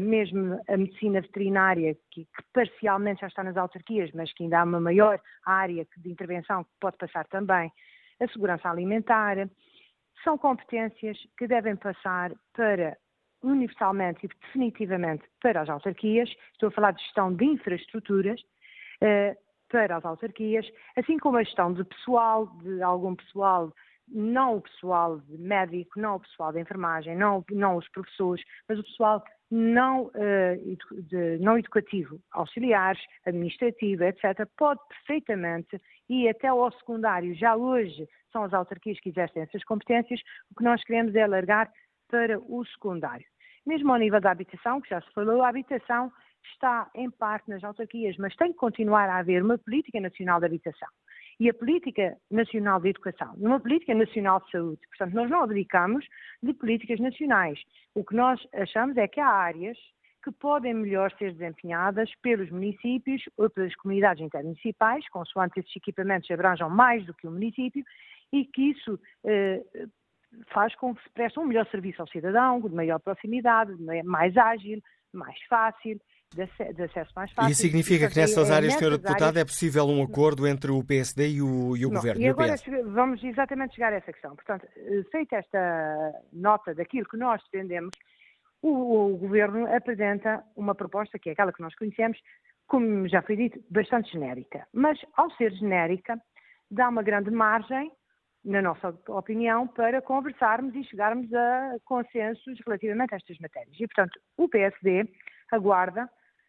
mesmo a medicina veterinária, que, que, parcialmente já está nas autarquias, mas que ainda há uma maior área de intervenção que pode passar também, a segurança alimentar, são competências que devem passar para, universalmente e definitivamente, para as autarquias. Estou a falar de gestão de infraestruturas. Uh, para as autarquias, assim como a gestão de pessoal, de algum pessoal, não o pessoal médico, não o pessoal de enfermagem, não, não os professores, mas o pessoal não, uh, de, não educativo, auxiliares, administrativo, etc., pode perfeitamente ir até ao secundário. Já hoje são as autarquias que exercem essas competências, o que nós queremos é alargar para o secundário. Mesmo ao nível da habitação, que já se falou, a habitação está em parte nas autarquias, mas tem que continuar a haver uma política nacional de habitação e a política nacional de educação, numa política nacional de saúde. Portanto, nós não abdicamos de políticas nacionais. O que nós achamos é que há áreas que podem melhor ser desempenhadas pelos municípios ou pelas comunidades intermunicipais, consoante esses equipamentos abranjam mais do que o município, e que isso eh, faz com que se preste um melhor serviço ao cidadão, de maior proximidade, mais ágil, mais fácil, de, acesso mais fácil. E significa que nessas é, áreas, Sra. Deputada, áreas... é possível um acordo entre o PSD e o, e o não, Governo? E agora vamos exatamente chegar a essa questão. Portanto, eh, feita esta nota daquilo que nós defendemos, o, o Governo apresenta uma proposta, que é aquela que nós conhecemos, como já foi dito, bastante genérica. Mas, ao ser genérica, dá uma grande margem, na nossa opinião, para conversarmos e chegarmos a consensos relativamente a estas matérias. E, portanto, o PSD aguarda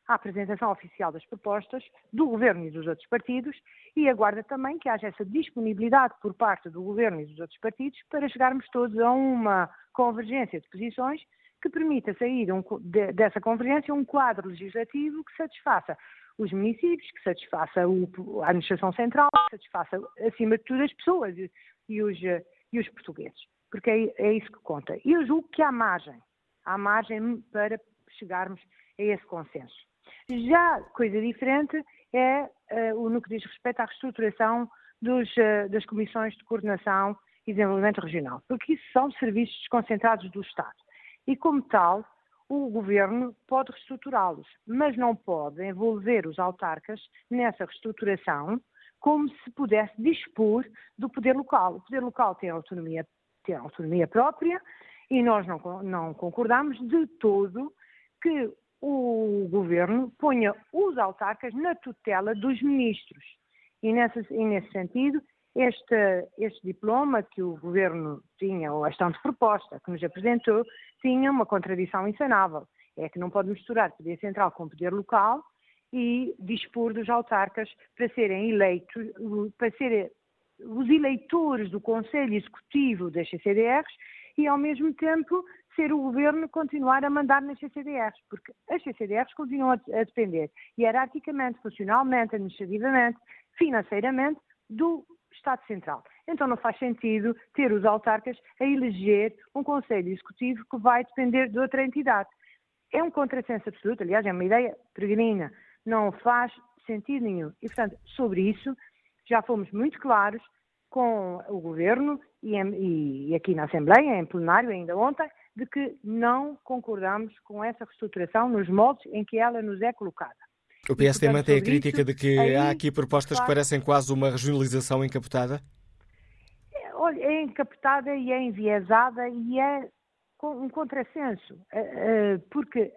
a apresentação oficial das propostas do Governo e dos outros partidos e aguarda também que haja essa disponibilidade por parte do Governo e dos outros partidos para chegarmos todos a uma convergência de posições que permita sair um, de, dessa convergência um quadro legislativo que satisfaça os municípios, que satisfaça o, a administração central, que satisfaça, acima de tudo, as pessoas e, e, os, e os, portugueses. Porque é, é isso que conta. E eu julgo que há margem. Há margem para chegarmos a esse consenso. Já coisa diferente é uh, no que diz respeito à reestruturação dos, uh, das comissões de coordenação e desenvolvimento regional, porque isso são serviços desconcentrados do Estado. E, como tal, o governo pode reestruturá-los, mas não pode envolver os autarcas nessa reestruturação como se pudesse dispor do poder local. O poder local tem autonomia, tem autonomia própria e nós não, não concordamos de todo que o governo ponha os autarcas na tutela dos ministros. E, e nesse sentido, este, este, diploma que o governo tinha, ou esta proposta que nos apresentou, tinha uma contradição insanável. É que não pode misturar poder central com poder local e dispor dos autarcas para serem eleitos, para serem os eleitores do Conselho Executivo das CCDRs e, ao mesmo tempo, ser o governo continuar a mandar nas CCDRs, porque as CCDRs continuam a, depender hierarquicamente, funcionalmente, administrativamente, financeiramente do Estado Central. Então não faz sentido ter os autarcas a eleger um Conselho Executivo que vai depender de outra entidade. É um contrassenso absoluto, aliás, é uma ideia peregrina, não faz sentido nenhum. E, portanto, sobre isso já fomos muito claros com o Governo e, e aqui na Assembleia, em plenário, ainda ontem, de que não concordamos com essa reestruturação nos moldes em que ela nos é colocada. O PSD e, mantém a crítica de que há aqui propostas claro, que parecem quase uma regionalização encapotada? É, olha, é encapotada e é enviesada e é um contrassenso, eh, eh, porque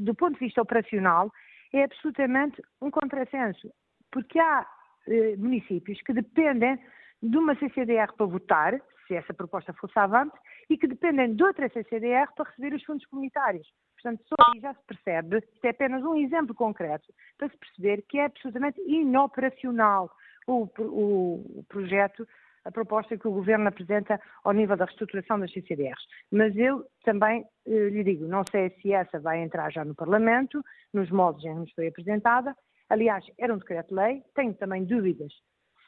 do ponto de vista operacional é absolutamente um contrassenso, porque há eh, municípios que dependem de uma CCDR para votar, se essa proposta fosse avante, e que dependem de outra CCDR para receber os fundos comunitários. Portanto, só aí já se percebe, isto é apenas um exemplo concreto, para se perceber que é absolutamente inoperacional o, o, o projeto, a proposta que o Governo apresenta ao nível da reestruturação das CCDRs. Mas eu também eh, lhe digo, não sei se essa vai entrar já no Parlamento, nos moldes em que nos foi apresentada. Aliás, era um decreto-lei, tenho também dúvidas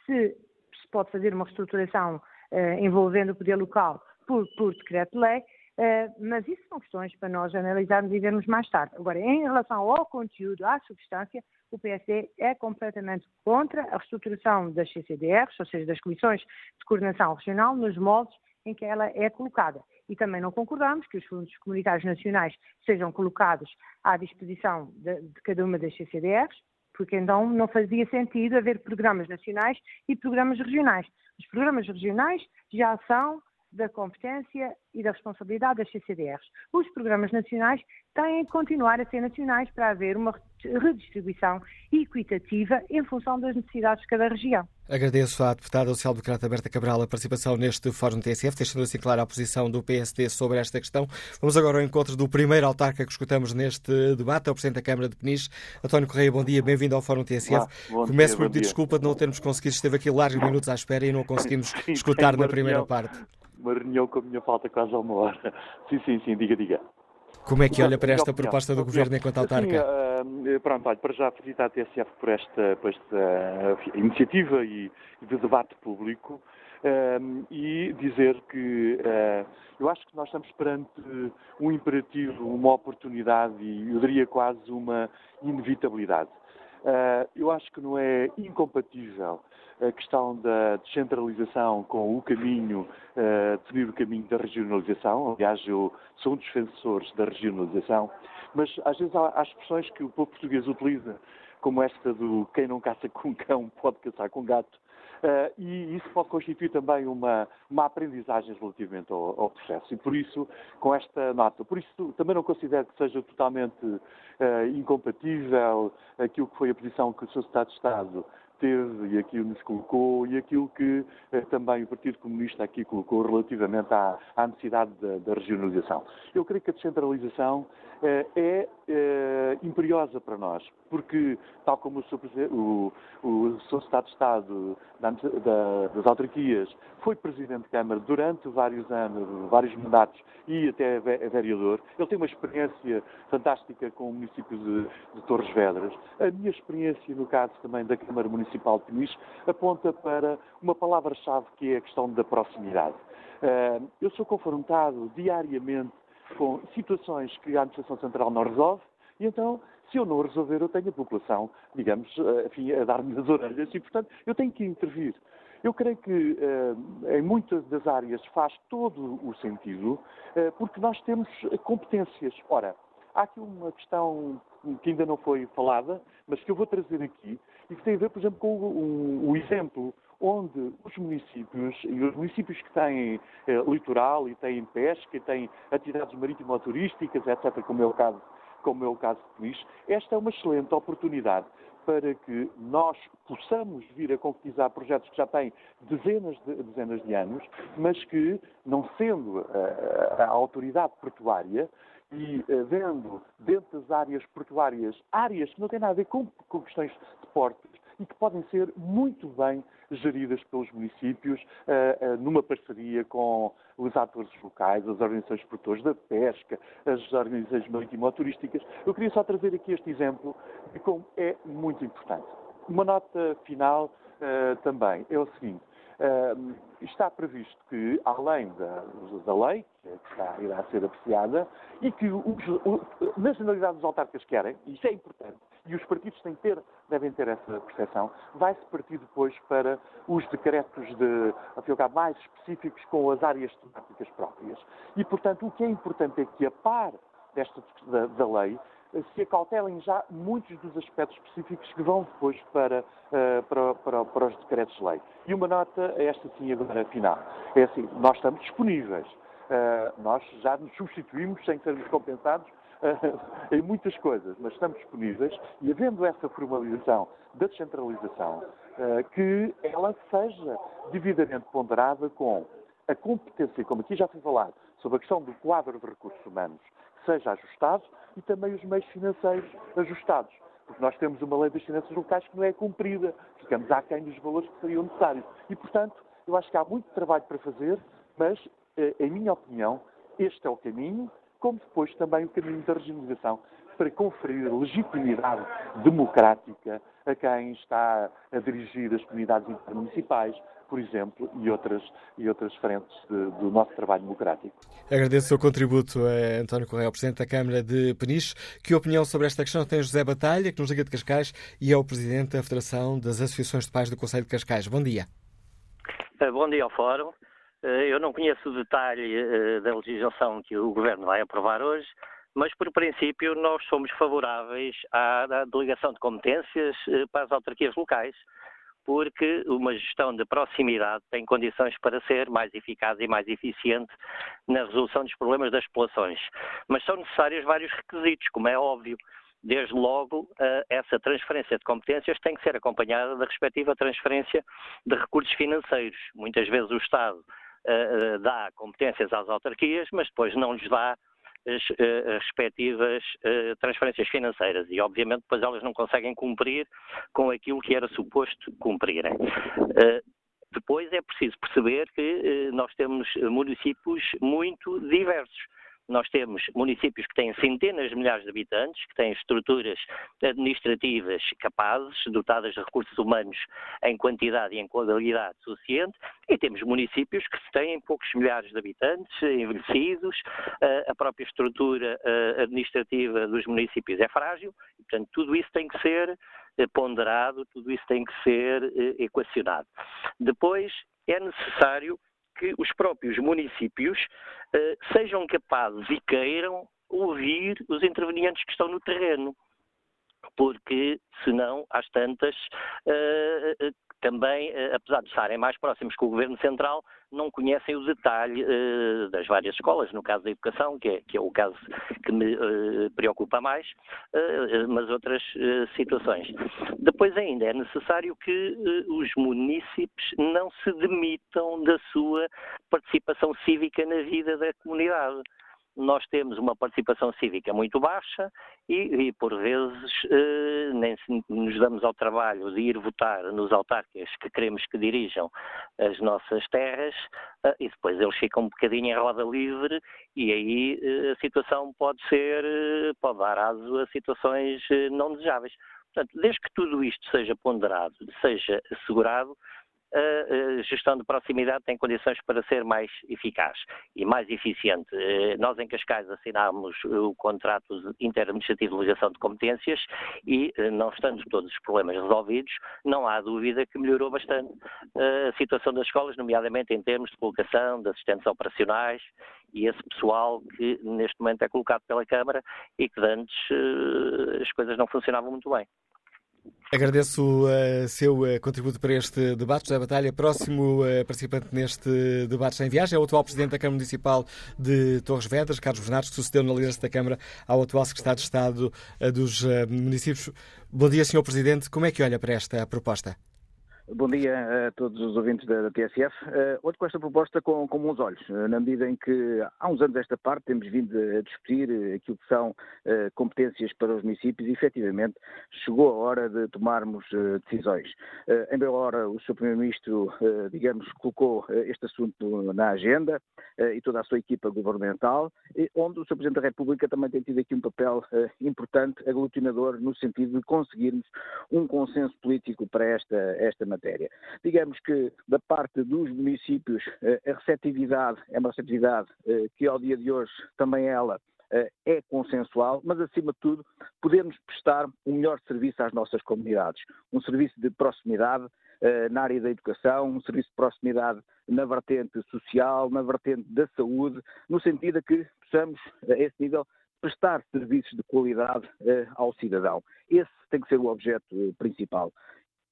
se se pode fazer uma reestruturação uh, envolvendo o poder local por, por decreto-lei, uh, mas isso são questões para nós analisarmos e vermos mais tarde. Agora, em relação ao conteúdo, à substância, o PSD é completamente contra a reestruturação das CCDRs, ou seja, das Comissões de Coordenação Regional, nos moldes em que ela é colocada. E também não concordamos que os fundos comunitários nacionais sejam colocados à disposição de, de cada uma das CCDRs, porque então não fazia sentido haver programas nacionais e programas regionais. Os programas regionais já são da competência e da responsabilidade das CCDRs. Os programas nacionais têm que continuar a ser nacionais para haver uma redistribuição equitativa em função das necessidades de cada região. Agradeço à deputada social-democrata Berta Cabral a participação neste Fórum TSF, deixando assim clara a posição do PSD sobre esta questão. Vamos agora ao encontro do primeiro autarca que escutamos neste debate, é o Presidente da Câmara de Peniche, António Correia. Bom dia, bem-vindo ao Fórum TSF. Olá, Começo por pedir desculpa de não termos conseguido, esteve aqui largos *laughs* minutos à espera e não conseguimos escutar na primeira parte. Uma reunião com a minha falta quase a uma hora. *laughs* Sim, sim, sim, diga, diga. Como é que olha para esta proposta do Governo enquanto autarca? Sim, uh, pronto, olha, para já felicitar a TSF por esta, por esta uh, iniciativa e de debate público uh, e dizer que eu acho que nós estamos perante um imperativo, uma oportunidade e eu diria quase uma inevitabilidade. eu acho que não é incompatível a questão da descentralização com o caminho, uh, definir o caminho da regionalização. Aliás, eu sou um dos defensores da regionalização, mas às vezes há, há expressões que o povo português utiliza, como esta do quem não caça com *laughs* cão pode caçar com gato. Uh, e isso pode constituir também uma, uma aprendizagem relativamente ao, ao, processo. E por isso, com esta nota, por isso também não considero que seja totalmente uh, incompatível aquilo que foi a posição que o Sr. Estado de Estado teve e aquilo nos colocou e aquilo que eh, também o Partido Comunista aqui colocou relativamente à, à necessidade da, da, regionalização. Eu creio que a descentralização eh, é eh, imperiosa para nós, porque, tal como o, o, o Estado de Estado da, da, das autarquias foi Presidente de Câmara durante vários anos, vários mandatos e até vereador, ele tem uma experiência fantástica com o município de, de Torres Vedras. A minha experiência, no caso também da Câmara Municipal de Peniche, aponta para uma palavra-chave que é a questão da proximidade. Eh, eu sou confrontado diariamente com situações que a Administração Central não resolve, e então, se eu não resolver, eu tenho a população, digamos, eh, a dar-me as orelhas, e portanto, eu tenho que intervir. Eu creio que eh, em muitas das áreas faz todo o sentido, porque nós temos competências. Ora, há aqui uma questão que ainda não foi falada, mas que eu vou trazer aqui, e que tem a ver, por exemplo, com o, o exemplo onde os municípios, e os municípios que têm eh, litoral e têm pesca e têm atividades marítimo-turísticas, etc., como é o caso, como é o caso de Peniche, esta é uma excelente oportunidade para que nós possamos vir a concretizar projetos que já têm dezenas de, dezenas de anos, mas que, não sendo a, a autoridade portuária, e uh, vendo dentro das áreas portuárias áreas que não têm nada a ver com, com questões de portos, e que podem ser muito bem geridas pelos municípios uh, uh, numa parceria com os atores locais, as organizações produtores da pesca, as organizações marítimo-turísticas. Eu queria só trazer aqui este exemplo de como é muito importante. Uma nota final uh, também é o seguinte. Está previsto que, além da, da lei, que está, irá ser apreciada, e que os, o, dos autarcas querem, e isso é importante, e os partidos têm ter, devem ter essa percepção, vai-se partir depois para os decretos de, a mais específicos com as áreas temáticas próprias. E, portanto, o que é importante é que, a par desta, da, da lei, se acautelem já muitos dos aspectos específicos que vão depois para, uh, para, para, para, os decretos de lei. E uma nota, esta sim agora final. É assim, nós estamos disponíveis. Uh, nós já nos substituímos sem sermos compensados *laughs* em muitas coisas, mas estamos disponíveis e havendo essa formalização da descentralização, eh, que ela seja devidamente ponderada com a competência, como aqui já foi falado, sobre a questão do quadro de recursos humanos, que seja ajustado e também os meios financeiros ajustados. Porque nós temos uma lei das finanças locais que não é cumprida, ficamos aquém dos valores que seriam necessários. E, portanto, eu acho que há muito trabalho para fazer, mas, eh, em minha opinião, este é o caminho, como depois também o caminho da regionalização para conferir legitimidade democrática a quem está a dirigir as comunidades intermunicipais, por exemplo, e outras, e outras frentes de, do nosso trabalho democrático. Agradeço o seu contributo a António Correia, Presidente da Câmara de Peniche. Que opinião sobre esta questão tem José Batalha, que nos liga de Cascais, e é o Presidente da Federação das Associações de Pais do Conselho de Cascais. Bom dia. Eh, bom dia ao Fórum. Eh, eu não conheço o detalhe eh, da legislação que o Governo vai aprovar hoje, mas por princípio nós somos favoráveis à delegação de competências eh, para as autarquias locais, porque uma gestão de proximidade tem condições para ser mais eficaz e mais eficiente na resolução dos problemas das populações. Mas são necessários vários requisitos, como é óbvio. Desde logo, eh, essa transferência de competências tem que ser acompanhada da respectiva transferência de recursos financeiros. Muitas vezes o Estado eh, dá competências às autarquias, mas depois não lhes dá as, as respectivas transferências financeiras e, obviamente, depois elas não conseguem cumprir com aquilo que era suposto cumprirem. Depois é preciso perceber que nós temos municípios muito diversos. Nós temos municípios que têm centenas de milhares de habitantes, que têm estruturas administrativas capazes, dotadas de recursos humanos em quantidade e em qualidade suficiente, e temos municípios que têm poucos milhares de habitantes, envelhecidos, a própria estrutura administrativa dos municípios é frágil, e, portanto, tudo isso tem que ser eh, ponderado, tudo isso tem que ser eh, equacionado. Depois, é necessário que os próprios municípios uh, sejam capazes e queiram ouvir os intervenientes que estão no terreno. Porque, senão, às tantas, uh, também, apesar de estarem mais próximos com o Governo Central, não conhecem o detalhe uh, das várias escolas, no caso da educação, que é, que é o caso que me uh, preocupa mais, uh, mas outras situações. Depois ainda é necessário que os municípios não se demitam da sua participação cívica na vida da comunidade nós temos uma participação cívica muito baixa e, e por vezes, eh, nem nos damos ao trabalho de ir votar nos autarcas que queremos que dirijam as nossas terras eh, e depois eles ficam um bocadinho em roda livre e aí eh, a situação pode ser, eh, pode dar aso a situações eh, não desejáveis. Portanto, desde que tudo isto seja ponderado, seja assegurado, a gestão de proximidade tem condições para ser mais eficaz e mais eficiente. Eh, nós em Cascais assinámos o contrato interadministrativo de ligação de competências e, eh, não estando todos os problemas resolvidos, não há dúvida que melhorou bastante a situação das escolas, nomeadamente em termos de colocação, de assistentes operacionais e esse pessoal que neste momento é colocado pela Câmara e que antes eh, as coisas não funcionavam muito bem. Agradeço o uh, seu uh, contributo para este debate. José Batalha, próximo uh, participante neste debate em viagem, é o atual Presidente da Câmara Municipal de Torres Vedras, Carlos Bernardes, que sucedeu na liderança da Câmara ao atual Secretário de Estado dos Municípios. Bom dia, Sr. Presidente. Como é que olha para esta proposta? Bom dia a todos os ouvintes da, TSF. Uh, olho com esta proposta com, com bons olhos, uh, na medida em que há uns anos esta parte temos vindo a discutir uh, aquilo que são competências para os municípios e efetivamente chegou a hora de tomarmos decisões. Uh, embora o Sr. Primeiro-Ministro, digamos, colocou este assunto na agenda e toda a sua equipa governamental, onde o Sr. Presidente da República também tem tido aqui um papel importante, aglutinador, no sentido de conseguirmos um consenso político para esta, esta matéria. Digamos que da parte dos municípios eh, a receptividade é uma receptividade eh, que ao dia de hoje também ela eh, é consensual, mas acima de tudo podemos prestar um melhor serviço às nossas comunidades, um serviço de proximidade na área da educação, um serviço de proximidade na vertente social, na vertente da saúde, no sentido de que possamos, a esse nível, prestar serviços de qualidade ao cidadão. Esse tem que ser o objeto principal.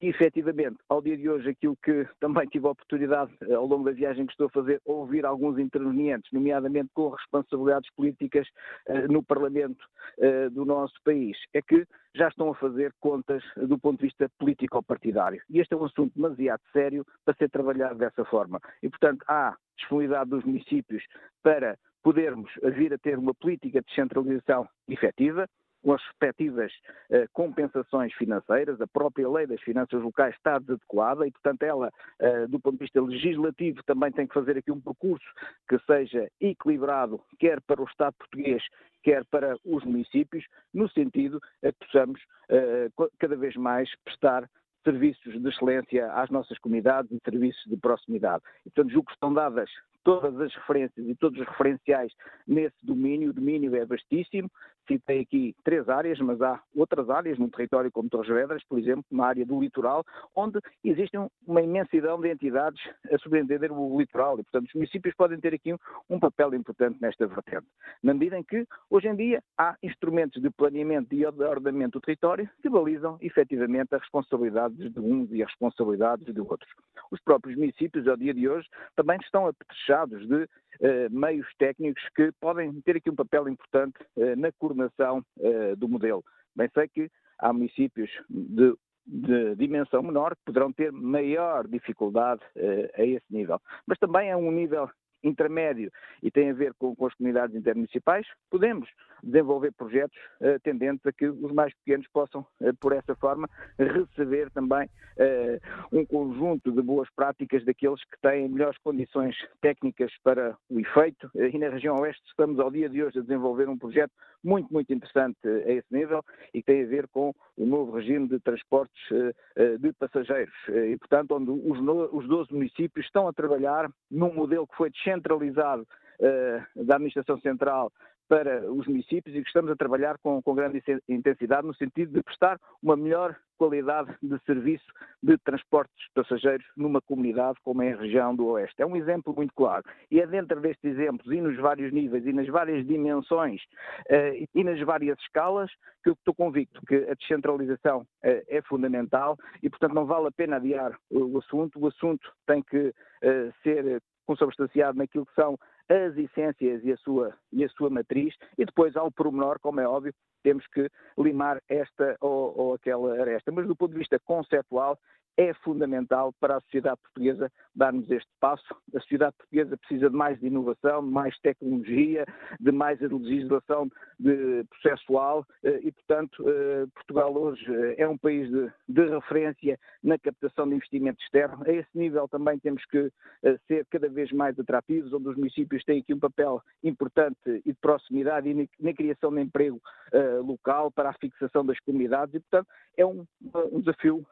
E, efetivamente, ao dia de hoje, aquilo que também tive a oportunidade, eh, ao longo da viagem que estou a fazer, ouvir alguns intervenientes, nomeadamente com responsabilidades políticas uh, no Parlamento uh, do nosso país, é que já estão a fazer contas do ponto de vista político-partidário. E este é um assunto demasiado sério para ser trabalhado dessa forma. E, portanto, há disponibilidade dos municípios para podermos vir a ter uma política de descentralização efetiva, com as respectivas uh, compensações financeiras. A própria lei das finanças locais está desadequada e, portanto, ela, uh, do ponto de vista legislativo, também tem que fazer aqui um percurso que seja equilibrado, quer para o Estado português, quer para os municípios, no sentido a que possamos uh, cada vez mais prestar serviços de excelência às nossas comunidades e serviços de proximidade. E, portanto, julgo que estão dadas todas as referências e todos os referenciais nesse domínio. O domínio é vastíssimo, citei aqui três áreas, mas há outras áreas no território, como Torres Vedras, por exemplo, uma área do litoral, onde existe uma imensidão de entidades a subentender o litoral e, portanto, os municípios podem ter aqui um, um papel importante nesta vertente, na medida em que, hoje em dia, há instrumentos de planeamento e de ordenamento do território que balizam, efetivamente, as responsabilidades de uns e as responsabilidades de outros. Os próprios municípios, ao dia de hoje, também estão apetrechados de eh, meios técnicos que podem ter aqui um papel importante eh, na coordenação eh, do modelo. Bem sei que há municípios de de dimensão menor que poderão ter maior dificuldade a esse nível. Mas também é um nível intermédio e tem a ver com, com as comunidades intermunicipais, podemos desenvolver projetos uh, tendentes a que os mais pequenos possam, uh, por essa forma, receber também uh, um conjunto de boas práticas daqueles que têm melhores condições técnicas para o efeito. e na região oeste estamos ao dia de hoje a desenvolver um projeto muito, muito interessante a esse nível e que tem a ver com o novo regime de transportes de passageiros. E, portanto, onde os, os 12 municípios estão a trabalhar num modelo que foi descentralizado da Administração Central para os municípios e que estamos a trabalhar com, com grande intensidade no sentido de prestar uma melhor qualidade de serviço de transportes passageiros numa comunidade como é a região do Oeste. É um exemplo muito claro. E é dentro destes exemplos e nos vários níveis e nas várias dimensões uh, e nas várias escalas que eu estou convicto que a descentralização uh, é fundamental e, portanto, não vale a pena adiar o, assunto. O assunto tem que uh, ser consubstanciado naquilo que são as essências e a sua, e a sua matriz, e depois, ao pormenor, como é óbvio, temos que limar esta ou, ou aquela aresta. Mas do ponto de vista conceptual, é fundamental para a sociedade portuguesa darmos este passo. A sociedade portuguesa precisa de mais de inovação, de mais tecnologia, de mais legislação de processual eh, e, portanto, eh, Portugal hoje eh, é um país de, de, referência na captação de investimento externo. A esse nível também temos que ser cada vez mais atrativos, onde os municípios têm aqui um papel importante e de proximidade e na criação de emprego local para a fixação das comunidades e, portanto, é um, um desafio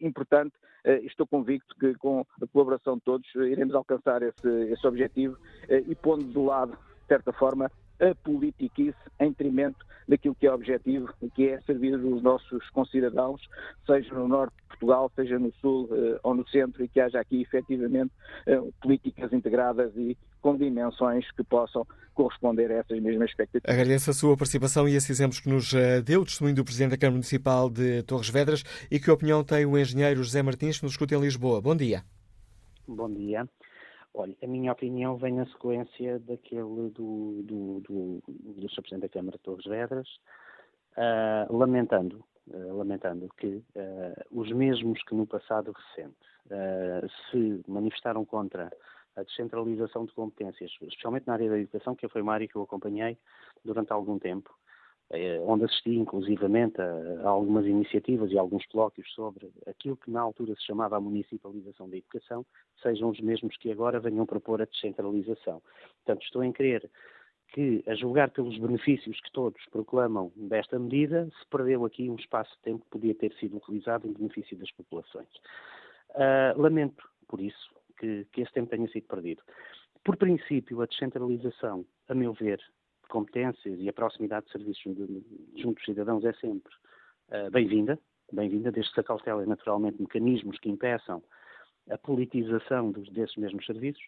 importante eh, estou convicto que com a colaboração de todos eh, iremos alcançar esse, esse objetivo eh, e pondo de lado, de certa forma, a politiquice em detrimento daquilo que é objetivo, que é servir os nossos concidadãos, seja no norte de Portugal, seja no sul uh, ou no centro, e que haja aqui efetivamente uh, políticas integradas e com dimensões que possam corresponder a essas mesmas expectativas. Agradeço a sua participação e esses exemplos que nos uh, deu, o testemunho do Presidente da Câmara Municipal de Torres Vedras e que opinião tem o engenheiro José Martins, que nos escuta em Lisboa. Bom dia. Bom dia. Olha, a minha opinião vem na sequência daquele do, do, do, do Sr. Presidente da Câmara de Torres Vedras, uh, lamentando, uh, lamentando que uh, os mesmos que no passado recente se manifestaram contra a descentralização de competências, especialmente na área da educação, que foi uma área que eu acompanhei durante algum tempo, onde assisti inclusivamente a, a, algumas iniciativas e alguns colóquios sobre aquilo que na altura se chamava a municipalização da educação, sejam os mesmos que agora venham propor a descentralização. Portanto, estou em crer que, a julgar pelos benefícios que todos proclamam desta medida, se perdeu aqui um espaço de tempo que podia ter sido utilizado em benefício das populações. Uh, lamento, por isso, que, que esse tempo tenha sido perdido. Por princípio, a descentralização, a meu ver, competências e a proximidade de serviços junto dos cidadãos é sempre uh, bem-vinda, bem-vinda, desde que se acautelem naturalmente mecanismos que impeçam a politização dos, desses mesmos serviços,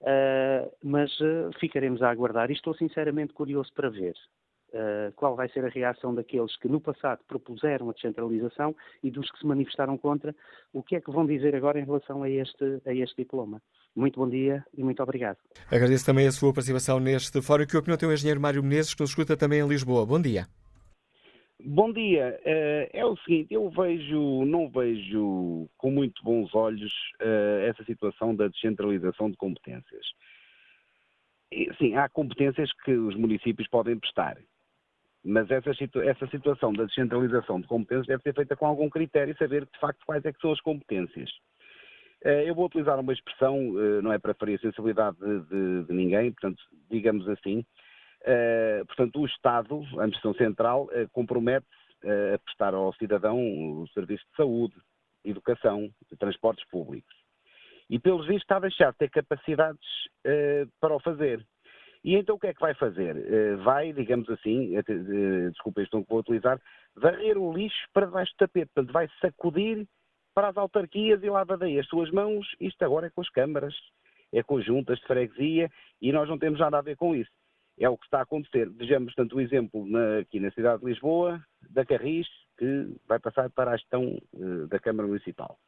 uh, mas uh, ficaremos a aguardar e estou sinceramente curioso para ver Uh, qual vai ser a reação daqueles que no passado propuseram a descentralização e dos que se manifestaram contra, o que é que vão dizer agora em relação a este, a este diploma. Muito bom dia e muito obrigado. Agradeço também a sua participação neste fórum. Que opinião tem o engenheiro Mário Menezes, que nos escuta também em Lisboa. Bom dia. Bom dia. Uh, é o seguinte, eu vejo, não vejo com muito bons olhos uh, essa situação da descentralização de competências. Sim, há competências que os municípios podem prestar, mas essa, essa situação da descentralização de competências deve ser feita com algum critério e saber de facto quais é que são as competências. Eh, eu vou utilizar uma expressão, eh, não é para ferir a sensibilidade de, de, de ninguém, portanto, digamos assim, eh, portanto, o Estado, a Administração Central, compromete-se a prestar ao cidadão o serviço de saúde, educação, de transportes públicos. E, pelos vistos, está a deixar de ter capacidades para o fazer. E então o que é que vai fazer? Vai, digamos assim, desculpa este tom que vou utilizar, varrer o lixo para debaixo do tapete, portanto vai sacudir para as autarquias e lava daí as suas mãos, isto agora é com as câmaras, é com juntas de freguesia e nós não temos nada a ver com isso. É o que está a acontecer. Vejamos, portanto, o exemplo na, aqui na cidade de Lisboa, da Carris, que vai passar para a gestão uh, da Câmara Municipal.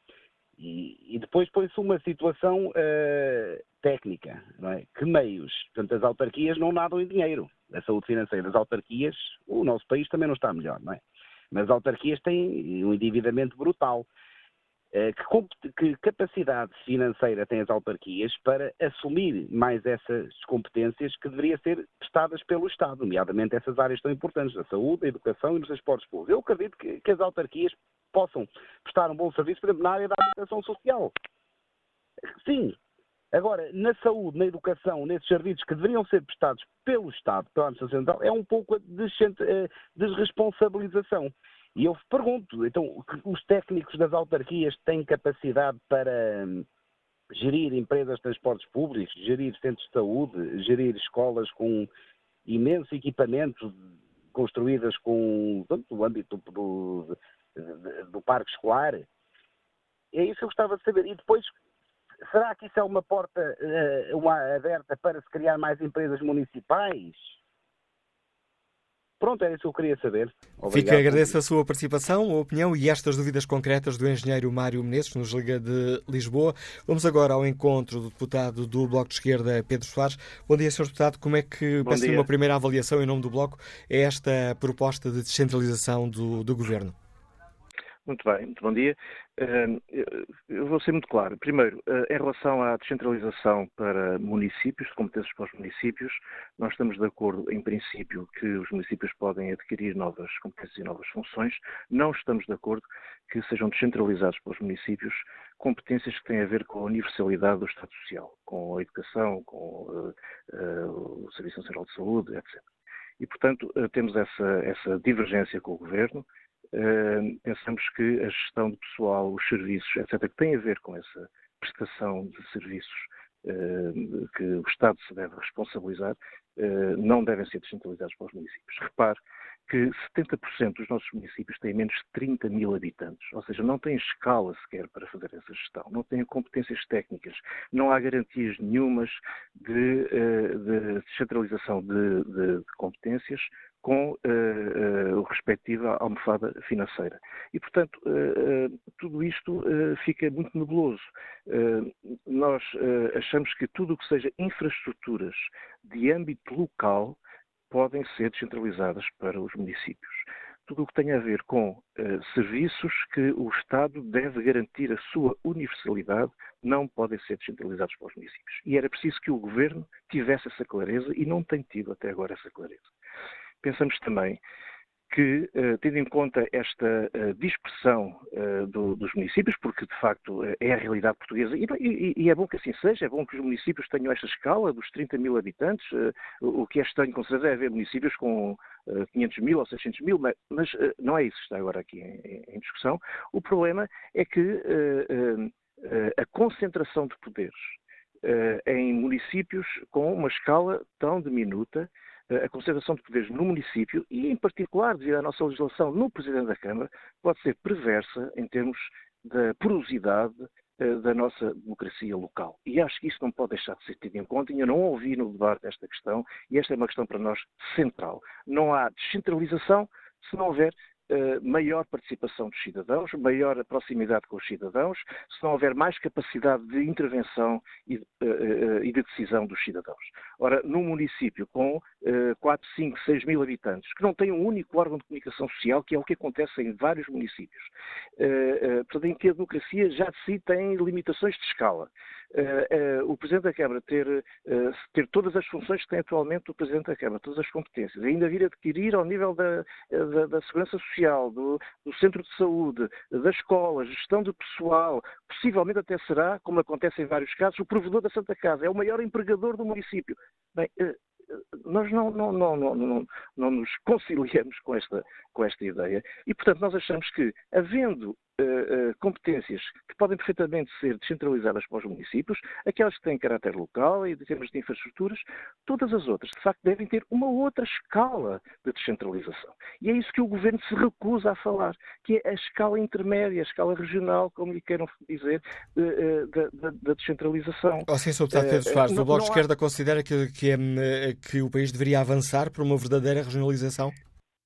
E, e depois põe-se uma situação uh, técnica, é? Que meios? Portanto, as autarquias não nadam em dinheiro. A saúde financeira das autarquias, o nosso país também não está melhor, não é? Mas as autarquias têm um endividamento brutal. Eh, que, capacidade financeira têm as autarquias para assumir mais essas competências que deveriam ser prestadas pelo Estado, nomeadamente essas áreas tão importantes, a saúde, a educação e nos transportes públicos. Eu acredito que, que as autarquias possam prestar um bom serviço, por exemplo, na área da habitação social. Sim. Agora, na saúde, na educação, nesses serviços que deveriam ser prestados pelo Estado, pela Administração Central, é um pouco a eh, desresponsabilização. E eu pergunto, então, os técnicos das autarquias têm capacidade para hum, gerir empresas de transportes públicos, gerir centros de saúde, gerir escolas com imensos equipamentos construídas com portanto, o âmbito do, do, parque escolar? É isso que eu gostava de saber. E depois, será que isso é uma porta uh, uma aberta para se criar mais empresas municipais? Pronto, era isso que eu queria saber. Obrigado. Fica, agradeço a sua participação, a opinião e estas dúvidas concretas do engenheiro Mário Menezes, nos Liga de Lisboa. Vamos agora ao encontro do deputado do Bloco de Esquerda, Pedro Soares. Bom dia, Sr. Deputado. Como é que, peço uma primeira avaliação em nome do Bloco, é esta proposta de descentralização do, do Governo? Muito bem, muito bom dia. Eu vou ser muito claro. Primeiro, eh, em relação à descentralização para municípios, de competências para os municípios, nós estamos de acordo, em princípio, que os municípios podem adquirir novas competências e novas funções. Não estamos de acordo que sejam descentralizados para os municípios competências que têm a ver com a universalidade do Estado Social, com a educação, com uh, uh, o Serviço Nacional de Saúde, etc. E, portanto, temos essa, essa divergência com o Governo pensamos que a gestão de pessoal, os serviços, etc., que tem a ver com essa prestação de serviços que o Estado se deve responsabilizar, não devem ser descentralizados para os municípios. Repare que 70% dos nossos municípios têm menos de 30 mil habitantes, ou seja, não têm escala sequer para fazer essa gestão, não têm competências técnicas, não há garantias nenhumas de, de descentralização de, de, de competências com uh, uh, o respectivo almofada financeira. E, portanto, uh, tudo isto fica muito nebuloso. nós achamos que tudo o que seja infraestruturas de âmbito local podem ser descentralizadas para os municípios. Tudo o que tem a ver com serviços que o Estado deve garantir a sua universalidade não podem ser descentralizados para os municípios. E era preciso que o Governo tivesse essa clareza e não tem tido até agora essa clareza. Pensamos também que, eh, tendo em conta esta eh, dispersão eh, dos municípios, porque de facto é a realidade portuguesa, e, é bom que assim seja, é bom que os municípios tenham esta escala dos 30 mil habitantes, o que é estranho com certeza é haver municípios com 500 mil ou 600 mil, mas não é isso que está agora aqui em discussão. O problema é que a concentração de poderes em municípios com uma escala tão diminuta a concentração de poderes no município e, em particular, devido à nossa legislação no Presidente da Câmara, pode ser perversa em termos da porosidade eh, da nossa democracia local. E acho que isso não pode deixar de ser tido em conta. E eu não ouvi no debate esta questão, e esta é uma questão para nós central. Não há descentralização se não houver eh, maior participação dos cidadãos, maior proximidade com os cidadãos, se não houver mais capacidade de intervenção e de, uh, e de decisão dos cidadãos. Ora, num município com uh, 4, 5, 6 mil habitantes, que não tem um único órgão de comunicação social, que é o que acontece em vários municípios, portanto, em que a democracia já de si tem limitações de escala. Uh, uh, o Presidente da Câmara ter, uh, ter todas as funções que tem atualmente o Presidente da Câmara, todas as competências, ainda vir adquirir ao nível da, da, da Segurança Social, do, do, Centro de Saúde, da escola, gestão de pessoal, possivelmente até será, como acontece em vários casos, o provedor da Santa Casa, é o maior empregador do município. Bem, nós não, não, não, não, não nos conciliamos com esta, com esta ideia e, portanto, nós achamos que, havendo uh, competências que podem perfeitamente ser descentralizadas para os municípios, aquelas que têm caráter local e de termos de infraestruturas, todas as outras, de facto, devem ter uma outra escala de descentralização. E é isso que o Governo se recusa a falar, que é a escala intermédia, a escala regional, como lhe queiram dizer, da, da descentralização. Oh, sim, Sr. Deputado Pedro Soares, o Bloco de Esquerda há... considera que, que, é, que o país deveria avançar para uma verdadeira regionalização?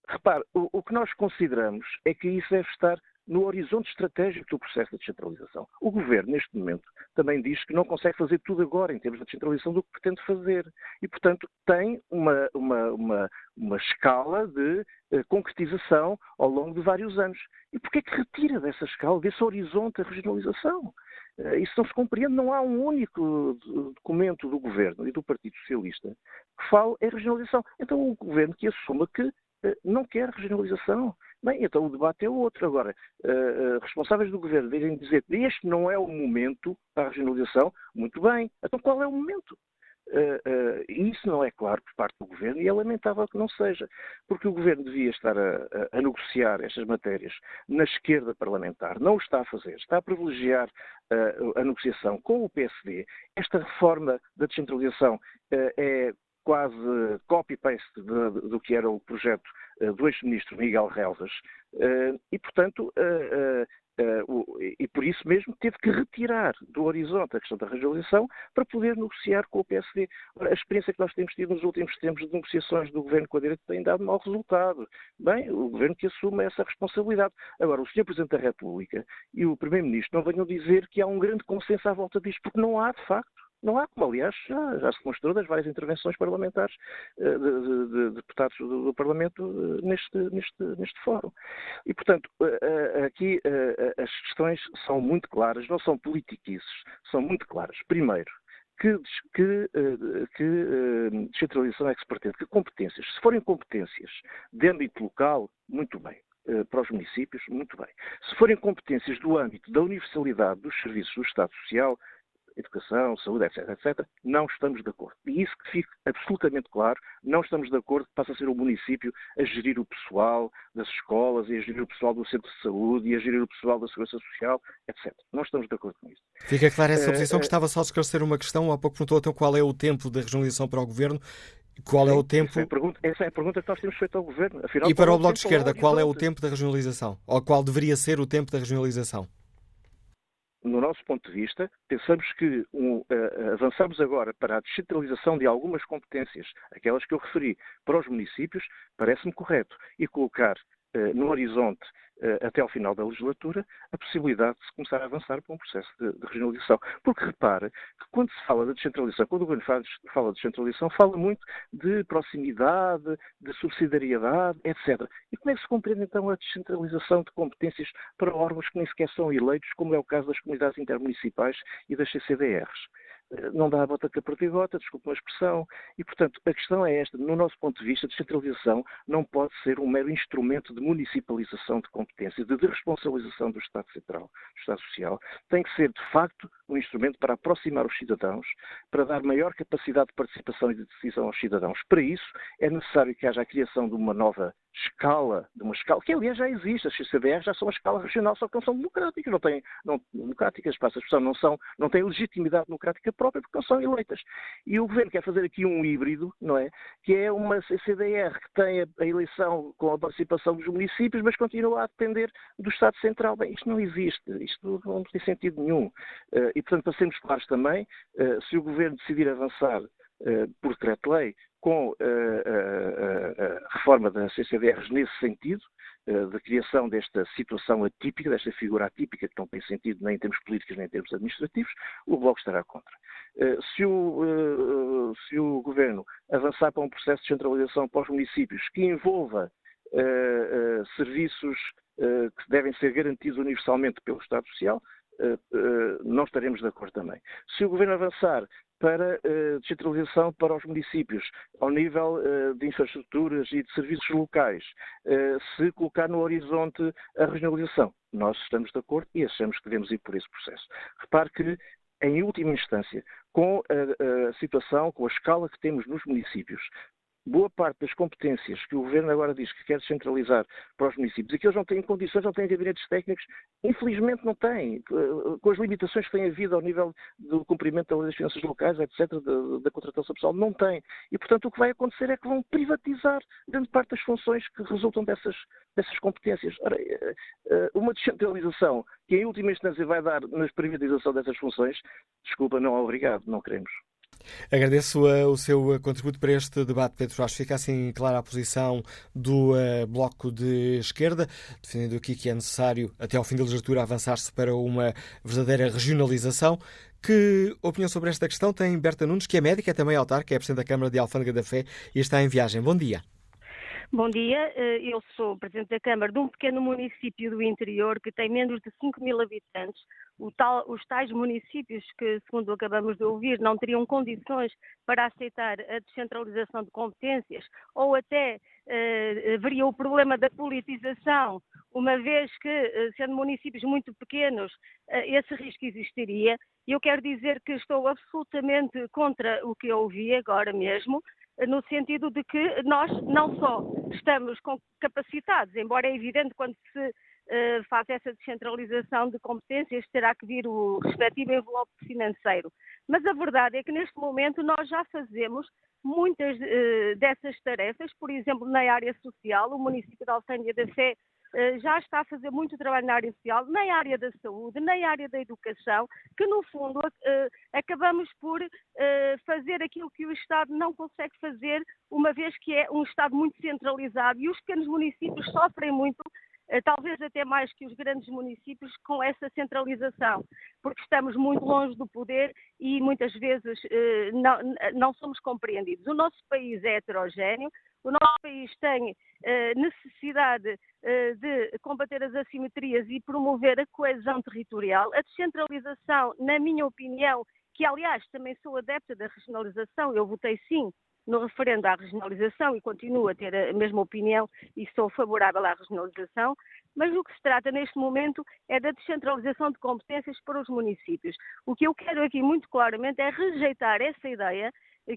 Repare, o, o, que nós consideramos é que isso deve estar no horizonte estratégico do processo de descentralização. O Governo, neste momento, também diz que não consegue fazer tudo agora em termos de descentralização do que pretende fazer. E, portanto, tem uma, uma, uma, uma escala de uh, concretização ao longo de vários anos. E porquê é que retira dessa escala, desse horizonte, a regionalização? Uh, isso não se compreende. Não há um único documento do Governo e do Partido Socialista que fale em regionalização. Então, o Governo que assuma que não quer regionalização Bem, então o debate é outro. Agora, uh, responsáveis do governo virem dizer que este não é o momento para a regionalização, muito bem. Então qual é o momento? Uh, isso não é claro por parte do Governo e é lamentável que não seja, porque o Governo devia estar a, a, a, negociar estas matérias na esquerda parlamentar, não o está a fazer, está a privilegiar a negociação com o PSD. Esta reforma da descentralização é quase copy-paste do que era o projeto do ex-ministro Miguel Relvas, eh, e, portanto, eh, e por isso mesmo teve que retirar do horizonte a questão da regionalização para poder negociar com o PSD. A experiência que nós temos tido nos últimos tempos de negociações do governo com a direita tem dado mau resultado. Bem, o governo que assume essa responsabilidade. Agora, o Sr. Presidente da República e o Primeiro-Ministro não venham dizer que há um grande consenso à volta disto, porque não há, de facto. Não há, como aliás já, já se mostrou das várias intervenções parlamentares eh, de, de, de deputados do, do Parlamento eh, neste, neste, neste fórum. E, portanto, eh, aqui as questões são muito claras, não são politiquices, são muito claras. Primeiro, que, que, que descentralização é que se pretende? Que competências? Se forem competências de âmbito local, muito bem para os municípios, muito bem. Se forem competências do âmbito da universalidade dos serviços do Estado Social, educação, saúde, etc, etc, não estamos de acordo. E isso que fique absolutamente claro, não estamos de acordo que passe a ser o município a gerir o pessoal das escolas e a gerir o pessoal do centro de saúde e a gerir o pessoal da segurança social, etc. Não estamos de acordo com isso. Fica clara essa posição. Uh, Gostava só de esclarecer uma questão. Há pouco perguntou então qual é o tempo da regionalização para o Governo. Qual é o tempo. Essa é, pergunta, essa é a pergunta que nós temos feito ao Governo. Afinal, e para o Bloco de Esquerda, qual é o tempo da regionalização? Ou qual deveria ser o tempo da regionalização? No nosso ponto de vista, pensamos que um, uh, avançamos agora para a descentralização de algumas competências, aquelas que eu referi, para os municípios, parece-me correto. E colocar no horizonte eh, até ao final da legislatura, a possibilidade de se começar a avançar para um processo de, de regionalização. Porque repare que quando se fala de descentralização, quando o governo fala, fala de descentralização, fala muito de proximidade, de subsidiariedade, etc. E como é que se compreende então a descentralização de competências para órgãos que nem sequer são eleitos, como é o caso das comunidades intermunicipais e das CCDRs? Não dá a bota com a perdigota, desculpe uma expressão, e portanto a questão é esta, no nosso ponto de vista, a descentralização não pode ser um mero instrumento de municipalização de competência, de responsabilização do Estado Central, do Estado Social, tem que ser de facto um instrumento para aproximar os cidadãos, para dar maior capacidade de participação e de decisão aos cidadãos. Para isso é necessário que haja a criação de uma nova escala, de uma escala, que aliás já existe, as CCBR já são a escala regional, só que não são democráticas, não têm, não, democráticas, passa a expressão, não, são, não têm legitimidade democrática própria porque não são eleitas. E o Governo quer fazer aqui um híbrido, não é? Que é uma CCDR que tem a, a eleição com a participação dos municípios, mas continua a depender do Estado Central. Bem, isto não existe, isto não tem sentido nenhum. Uh, e, portanto, para sermos claros também, uh, se o Governo decidir avançar uh, por decreto-lei com a reforma da CCDRs nesse sentido, da criação desta situação atípica, desta figura atípica que não tem sentido nem em termos políticos nem em termos administrativos, o Bloco estará contra. Se o, se o Governo avançar para um processo de centralização para os municípios que envolva serviços que devem ser garantidos universalmente pelo Estado Social, eh, eh, não estaremos de acordo também. Se o Governo avançar para uh, descentralização para os municípios, ao nível de infraestruturas e de serviços locais, se colocar no horizonte a regionalização. Nós estamos de acordo e achamos que devemos ir por esse processo. Repare que, em última instância, com a situação, com a escala que temos nos municípios, boa parte das competências que o Governo agora diz que quer descentralizar para os municípios e que eles não têm condições, não têm gabinetes técnicos, infelizmente não têm, com as limitações que têm havido ao nível do cumprimento das finanças locais, etc., da, da contratação pessoal, não têm. E, portanto, o que vai acontecer é que vão privatizar grande parte das funções que resultam dessas, dessas competências. Ora, eh, eh, uma descentralização que, em última instância, vai dar na privatização dessas funções, desculpa, não é obrigado, não queremos. Agradeço uh, o seu contributo para este debate, Pedro Acho Fica assim clara a posição do uh, Bloco de Esquerda, defendendo aqui que é necessário, até ao fim da legislatura, avançar-se para uma verdadeira regionalização. Que opinião sobre esta questão tem Berta Nunes, que é médica, é também autarca, é Presidente da Câmara de Alfândega da Fé e está em viagem. Bom dia. Bom dia, eh, eu sou Presidente da Câmara de um pequeno município do interior que tem menos de 5 mil habitantes. Tal, os tais municípios que, segundo acabamos de ouvir, não teriam condições para aceitar a descentralização de competências ou até eh, haveria o problema da politização, uma vez que, eh, sendo municípios muito pequenos, eh, esse risco existiria. Eu quero dizer que estou absolutamente contra o que eu ouvi agora mesmo no sentido de que nós não só estamos capacitados, embora é evidente quando se uh, faz essa descentralização de competências terá que vir o respectivo envelope financeiro, mas a verdade é que neste momento nós já fazemos muitas uh, dessas tarefas, por exemplo, na área social, o município de Alfândega da Fé eh, já está a fazer muito trabalho na área social, na área da saúde, na área da educação, que no fundo eh, acabamos por eh, fazer aquilo que o Estado não consegue fazer, uma vez que é um Estado muito centralizado e os pequenos municípios sofrem muito talvez até mais que os grandes municípios, com essa centralização, porque estamos muito longe do poder e muitas vezes não, não somos compreendidos. O nosso país é heterogéneo, o nosso país tem uh, necessidade de combater as assimetrias e promover a coesão territorial. A descentralização, na minha opinião, que aliás também sou adepta da regionalização, eu votei sim no referendo à regionalização e continuo a ter a mesma opinião e sou favorável à regionalização, mas o que se trata neste momento é da descentralização de competências para os municípios. O que eu quero aqui muito claramente é rejeitar essa ideia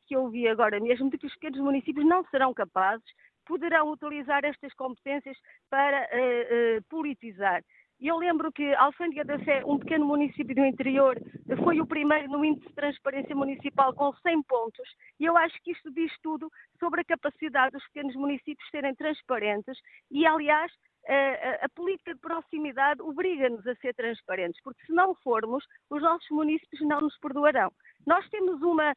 que eu ouvi agora mesmo, de que os pequenos municípios não serão capazes, poderão utilizar estas competências para uh, uh, politizar. E eu lembro que Alfândega da Fé, um pequeno município do interior, foi o primeiro no índice de transparência municipal com 100 pontos. E eu acho que isto diz tudo sobre a capacidade dos pequenos municípios serem transparentes e, aliás, a, a, política de proximidade obriga-nos a ser transparentes, porque se não formos, os nossos municípios não nos perdoarão. Nós temos uma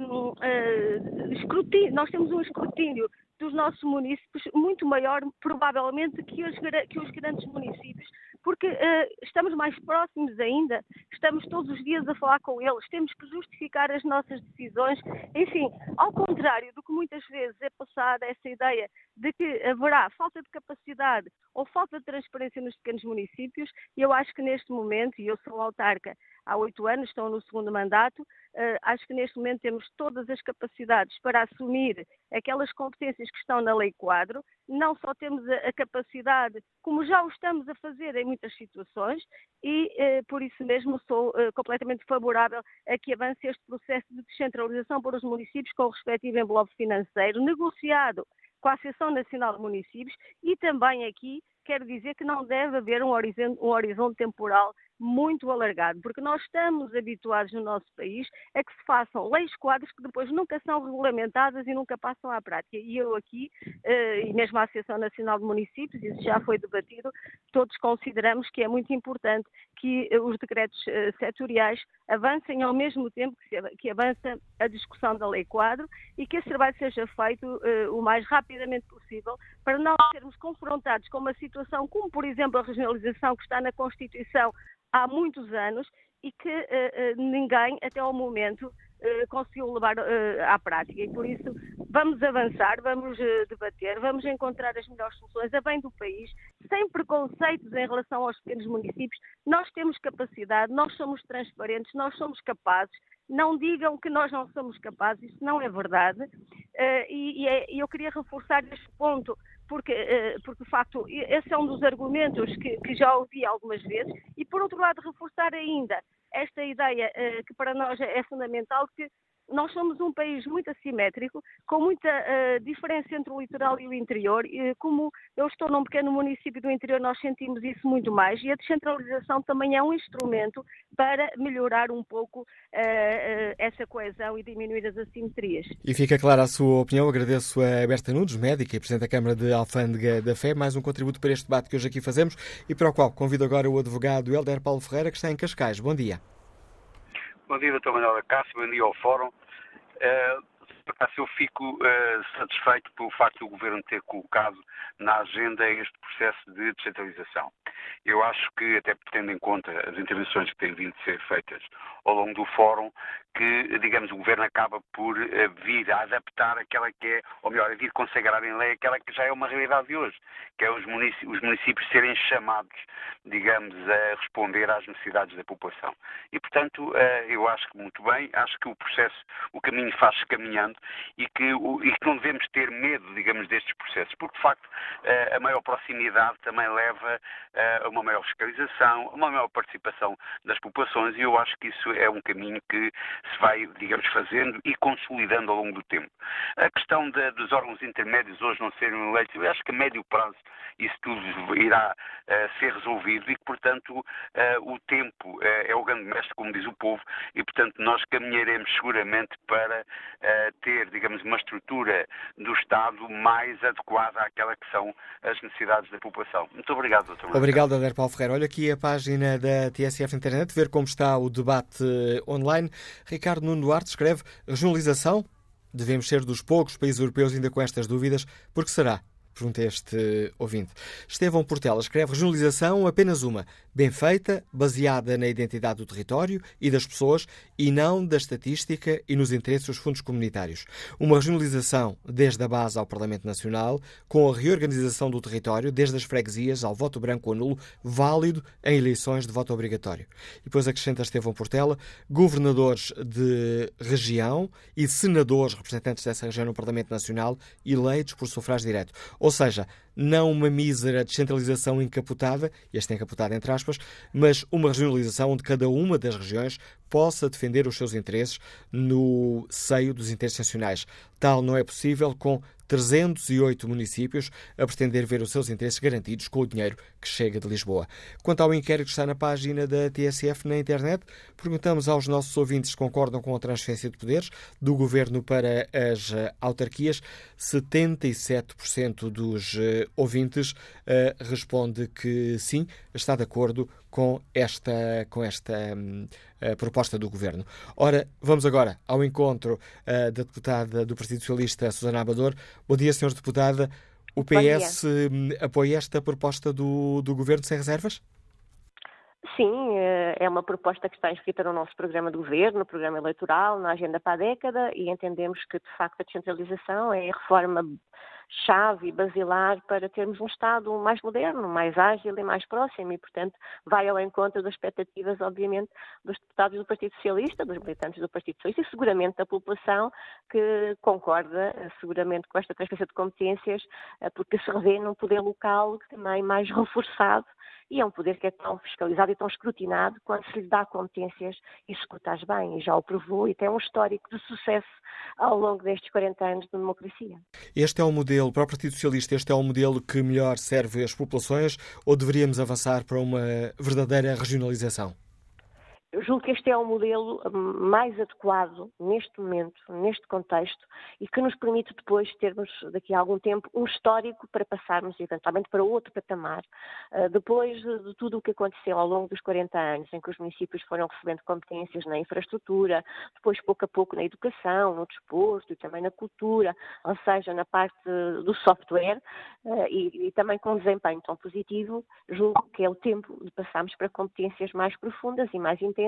um, uh, escrutínio, nós temos um escrutínio dos nossos municípios muito maior, provavelmente, que os, que os grandes municípios, porque uh, estamos mais próximos ainda, estamos todos os dias a falar com eles, temos que justificar as nossas decisões. Enfim, ao contrário do que muitas vezes é passada essa ideia de que haverá falta de capacidade ou falta de transparência nos pequenos municípios, eu acho que neste momento, e eu sou autarca há oito anos, estou no segundo mandato, uh, acho que neste momento temos todas as capacidades para assumir aquelas competências que estão na lei quadro, não só temos a, a capacidade, como já o estamos a fazer em muitas situações, e uh, por isso mesmo sou uh, completamente favorável a que avance este processo de descentralização para os municípios com o respectivo envelope financeiro, negociado com a Associação Nacional de Municípios. E também aqui quero dizer que não deve haver um horizonte, um horizonte temporal muito alargado, porque nós estamos habituados no nosso país a que se façam leis quadros que depois nunca são regulamentadas e nunca passam à prática. E eu aqui, eh, e mesmo a Associação Nacional de Municípios, isso já foi debatido, todos consideramos que é muito importante que eh, os decretos eh, setoriais avancem ao mesmo tempo que avança a discussão da lei quadro e que esse trabalho seja feito o mais rapidamente possível para não sermos confrontados com uma situação como, por exemplo, a regionalização que está na Constituição há muitos anos e que uh, uh, ninguém, até ao momento, uh, conseguiu levar à prática. E por isso vamos avançar, vamos debater, vamos encontrar as melhores soluções a bem do país, sem preconceitos em relação aos pequenos municípios. Nós temos capacidade, nós somos transparentes, nós somos capazes. Não digam que nós não somos capazes, isso não é verdade. e, é, e eu queria reforçar este ponto porque, eh, porque de facto esse é um dos argumentos que, que, já ouvi algumas vezes, e por outro lado reforçar ainda esta ideia eh, que para nós é fundamental, que nós somos um país muito assimétrico, com muita uh, diferença entre o litoral e o interior. E, como eu estou num pequeno município do interior, nós sentimos isso muito mais. E a descentralização também é um instrumento para melhorar um pouco uh, uh, essa coesão e diminuir as assimetrias. E fica clara a sua opinião. Agradeço a Berta Nunes, médica e Presidente da Câmara de Alfândega da Fé, mais um contributo para este debate que hoje aqui fazemos e para o qual convido agora o advogado Helder Paulo Ferreira, que está em Cascais. Bom dia. Bom dia, Dr. Manuel Cássio, dia ao Fórum. Uh, eu fico uh, satisfeito pelo facto do Governo ter colocado na agenda este processo de descentralização. Eu acho que, até tendo em conta as intervenções que têm vindo a ser feitas ao longo do Fórum, que, digamos, o Governo acaba por uh, vir a adaptar aquela que é, ou melhor, a vir consagrar em lei aquela que já é uma realidade de hoje, que é os municípios, os municípios serem chamados, digamos, a responder às necessidades da população. E, portanto, uh, eu acho que muito bem, acho que o processo, o caminho faz-se caminhando e que, e que não devemos ter medo, digamos, destes processos, porque, de facto, uh, a maior proximidade também leva a uma maior fiscalização, a uma maior participação das populações e eu acho que isso é um caminho que se vai, digamos, fazendo e consolidando ao longo do tempo. A questão de, dos órgãos intermédios hoje não serem eleitos, eu acho que a médio prazo isso tudo irá uh, ser resolvido e que, portanto, uh, o tempo uh, é o grande mestre, como diz o povo, e, portanto, nós caminharemos seguramente para ter, digamos, uma estrutura do Estado mais adequada àquela que são as necessidades da população. Muito obrigado, Dr. Obrigado, Ader Paulo Ferreira. Olha aqui a página da TSF Internet, ver como está o debate online. Ricardo Nuno Duarte escreve regionalização. Devemos ser dos poucos países europeus ainda com estas dúvidas, porque será Pergunta este ouvinte. Estevão Portela escreve regionalização apenas uma, bem feita, baseada na identidade do território e das pessoas e não da estatística e nos interesses dos fundos comunitários. Uma regionalização desde a base ao Parlamento Nacional, com a reorganização do território, desde as freguesias ao voto branco ou nulo, válido em eleições de voto obrigatório. E depois acrescenta Estevão Portela, governadores de região e senadores representantes dessa região no Parlamento Nacional, eleitos por sufrágio direto ou seja, não uma mísera descentralização encapotada, e esta é encapotada entre aspas, mas uma regionalização onde cada uma das regiões possa defender os seus interesses no seio dos interesses nacionais. Tal não é possível com 308 municípios a pretender ver os seus interesses garantidos com o dinheiro que chega de Lisboa. Quanto ao inquérito que está na página da TSF na internet, perguntamos aos nossos ouvintes se concordam com a transferência de poderes do governo para as eh, autarquias. 77% dos eh, ouvintes uh, responde que sim, está de acordo com esta, com esta uh, proposta do Governo. Ora, vamos agora ao encontro uh, da deputada do Partido Socialista, Susana Amador. Bom dia, Sr. Deputada. O PS hum, apoia esta proposta do, do Governo sem reservas? Sim, eh, é uma proposta que está inscrita no nosso programa de governo, no programa eleitoral, na agenda para a década e entendemos que, de facto, a descentralização é a reforma chave basilar para termos um Estado mais moderno, mais ágil e mais próximo e, portanto, vai ao encontro das expectativas, obviamente, dos deputados do Partido Socialista, dos militantes do Partido Socialista e seguramente da população que concorda seguramente com esta transferência de competências, eh, porque se revê num poder local também mais reforçado e é um poder que é tão fiscalizado e tão escrutinado quando se lhe dá competências e escutas bem, e já o provou e tem um histórico de sucesso ao longo destes 40 anos de democracia. Este é o modelo, para o Partido Socialista, este é o modelo que melhor serve as populações ou deveríamos avançar para uma verdadeira regionalização? Eu julgo que este é o modelo hum, mais adequado neste momento, neste contexto, e que nos permite depois termos, daqui a algum tempo, um histórico para passarmos eventualmente para outro patamar. Uh, depois de tudo o que aconteceu ao longo dos 40 anos, em que os municípios foram recebendo competências na infraestrutura, depois pouco a pouco na educação, no desporto e também na cultura, ou seja, na parte do software, uh, e, e também com um desempenho tão positivo, julgo que é o tempo de passarmos para competências mais profundas e mais intensas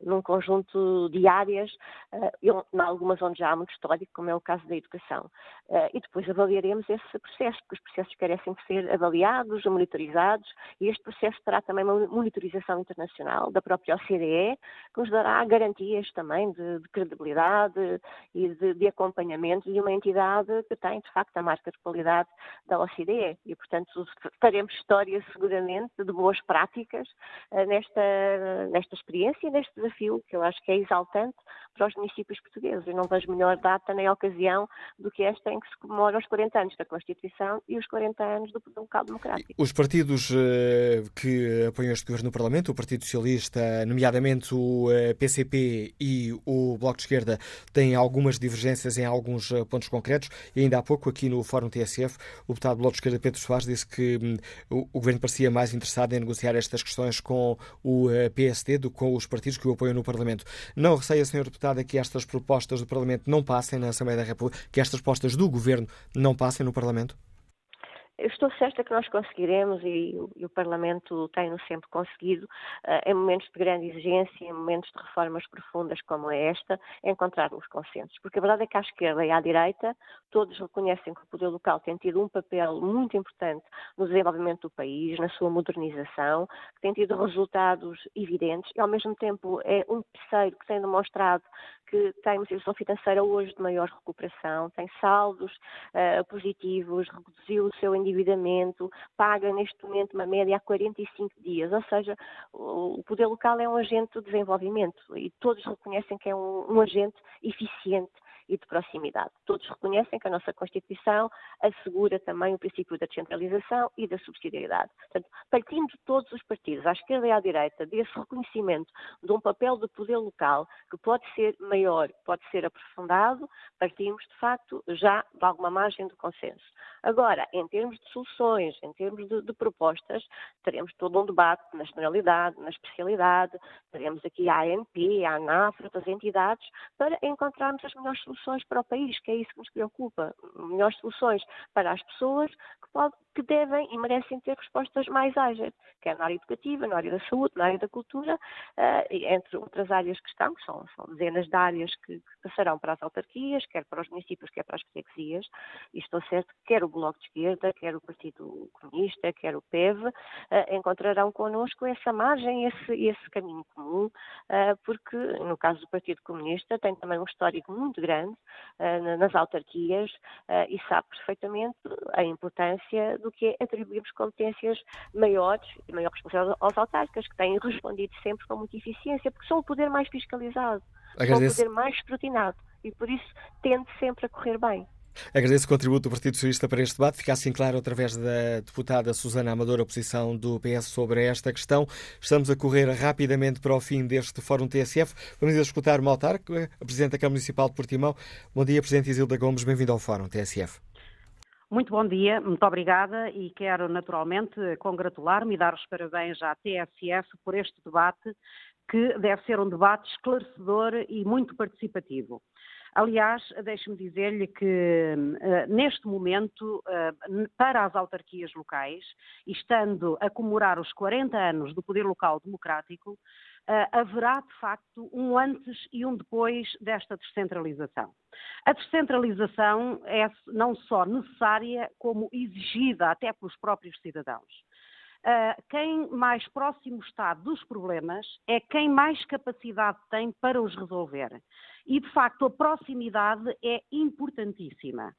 num conjunto de áreas, uh, em algumas onde já há muito histórico, como é o caso da educação. Uh, e depois avaliaremos esse processo, porque os processos carecem de ser avaliados, monitorizados, e este processo terá também uma monitorização internacional da própria OCDE, que nos dará garantias também de, de credibilidade e de, de acompanhamento de uma entidade que tem, de facto, a marca de qualidade da OCDE. E, portanto, faremos história seguramente de boas práticas uh, nesta, nesta experiência experiência neste desafio, que eu acho que é exaltante para os municípios portugueses. Eu não vejo melhor data nem ocasião do que esta em que se comemora os 40 anos da Constituição e os 40 anos do Poder Local Democrático. Os partidos uh, que apoiam este governo no Parlamento, o Partido Socialista, nomeadamente o PCP e o Bloco de Esquerda, têm algumas divergências em alguns uh, pontos concretos. E ainda há pouco, aqui no Fórum TSF, o deputado do Bloco de Esquerda, Pedro Soares, disse que um, o, o governo parecia mais interessado em negociar estas questões com o PSD do que com os partidos que o apoiam no Parlamento. Não receia, Sr. Deputado, que estas propostas do Parlamento não passem na Assembleia da República, que estas propostas do Governo não passem no Parlamento? Eu estou certa que nós conseguiremos e, e o Parlamento tem-no sempre conseguido, uh, em momentos de grande exigência, em momentos de reformas profundas como esta, encontrarmos consensos. Porque a verdade é que à esquerda e à direita todos reconhecem que o poder local tem tido um papel muito importante no desenvolvimento do país, na sua modernização, que tem tido resultados evidentes e ao mesmo tempo é um terceiro que tem demonstrado que tem uma situação financeira hoje de maior recuperação, tem saldos uh, positivos, reduziu o seu endividamento, paga neste momento uma média a 45 dias, ou seja, o poder local é um agente de desenvolvimento e todos reconhecem que é um, um agente eficiente e de proximidade. Todos reconhecem que a nossa Constituição assegura também o princípio da descentralização e da subsidiariedade. Portanto, partindo de todos os partidos, à esquerda e à direita, desse reconhecimento de um papel de poder local que pode ser maior, pode ser aprofundado, partimos, de facto, já de alguma margem de consenso. Agora, em termos de soluções, em termos de, de propostas, teremos todo um debate na generalidade, na especialidade, teremos aqui a ANP, a ANAF, outras entidades, para encontrarmos as melhores soluções soluções para o país, que é isso que nos preocupa. Melhores soluções para as pessoas que, pode, que devem e merecem ter respostas mais ágeis, quer na área educativa, na área da saúde, na área da cultura, uh, entre outras áreas que estamos, são, são dezenas de áreas que, que, passarão para as autarquias, quer para os municípios, quer para as freguesias, e estou certo que quer o Bloco de Esquerda, quer o Partido Comunista, quer o PEV, uh, encontrarão connosco essa margem, esse, esse caminho comum, uh, porque no caso do Partido Comunista tem também um histórico muito grande nas autarquias e sabe perfeitamente a importância do que é atribuirmos competências maiores e maior responsabilidade aos autárquicas, que têm respondido sempre com muita eficiência, porque são o poder mais fiscalizado, Agradeço. são o poder mais escrutinado e por isso tende sempre a correr bem. Agradeço o contributo do Partido Socialista para este debate. Fica assim claro através da deputada Susana Amador a posição do PS sobre esta questão. Estamos a correr rapidamente para o fim deste Fórum TSF. Vamos escutar o Maltar, a Presidente da Câmara Municipal de Portimão. Bom dia, Presidente Isilda Gomes. Bem-vindo ao Fórum TSF. Muito bom dia, muito obrigada e quero naturalmente congratular-me e dar os parabéns à TSF por este debate que deve ser um debate esclarecedor e muito participativo. Aliás, deixe-me dizer-lhe que uh, neste momento, uh, para as autarquias locais, estando a comemorar os 40 anos do poder local democrático, uh, haverá de facto um antes e um depois desta descentralização. A descentralização é não só necessária, como exigida até pelos próprios cidadãos. Uh, quem mais próximo está dos problemas é quem mais capacidade tem para os resolver. E, de facto, a proximidade é importantíssima.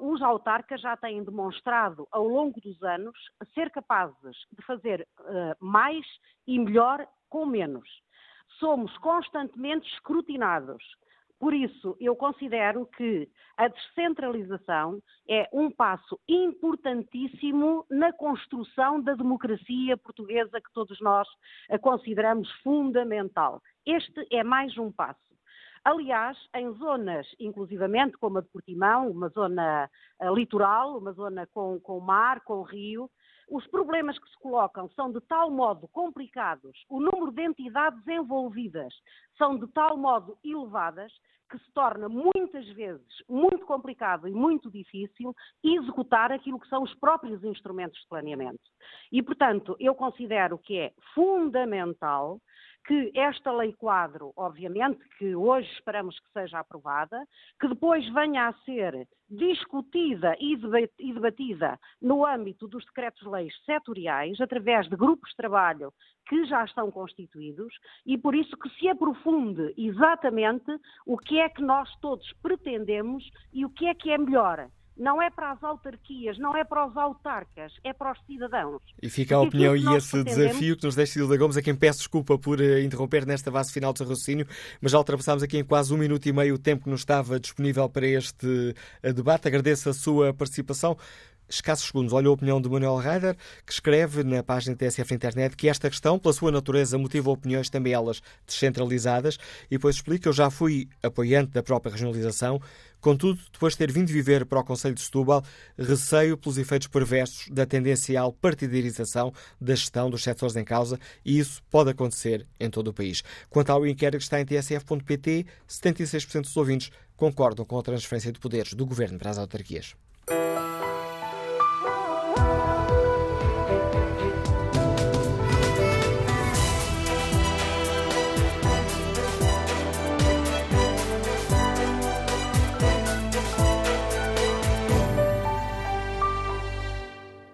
Os autarcas já têm demonstrado, ao longo dos anos, ser capazes de fazer uh, mais e melhor com menos. Somos constantemente escrutinados. Por isso, eu considero que a descentralização é um passo importantíssimo na construção da democracia portuguesa que todos nós consideramos fundamental. Este é mais um passo. Aliás, em zonas, inclusivamente como a de Portimão, uma zona uh, litoral, uma zona com, com mar, com rio, os problemas que se colocam são de tal modo complicados, o número de entidades envolvidas são de tal modo elevadas que se torna muitas vezes muito complicado e muito difícil executar aquilo que são os próprios instrumentos de planeamento. E, portanto, eu considero que é fundamental que esta lei quadro, obviamente, que hoje esperamos que seja aprovada, que depois venha a ser discutida e debatida no âmbito dos decretos-leis setoriais, através de grupos de trabalho que já estão constituídos, e por isso que se aprofunde exatamente o que é que nós todos pretendemos e o que é que é melhor não é para as autarquias, não é para os autarcas, é para os cidadãos. E fica a opinião e esse pretendemos... desafio que nos deixa Silda Gomes, a quem peço desculpa por uh, interromper nesta base final do raciocínio, mas já ultrapassámos aqui em quase um minuto e meio o tempo que nos estava disponível para este uh, debate. Agradeço a sua participação escassos segundos, olha a opinião de Manuel Reider, que escreve na página TSF Internet que esta questão, pela sua natureza, motiva opiniões também elas descentralizadas e depois explica, eu já fui apoiante da própria regionalização, contudo, depois de ter vindo viver para o Conselho de Setúbal, receio pelos efeitos perversos da tendencial partidarização da gestão dos setores em causa e isso pode acontecer em todo o país. Quanto ao inquérito que está em tsf.pt, 76% dos ouvintes concordam com a transferência de poderes do Governo para as autarquias.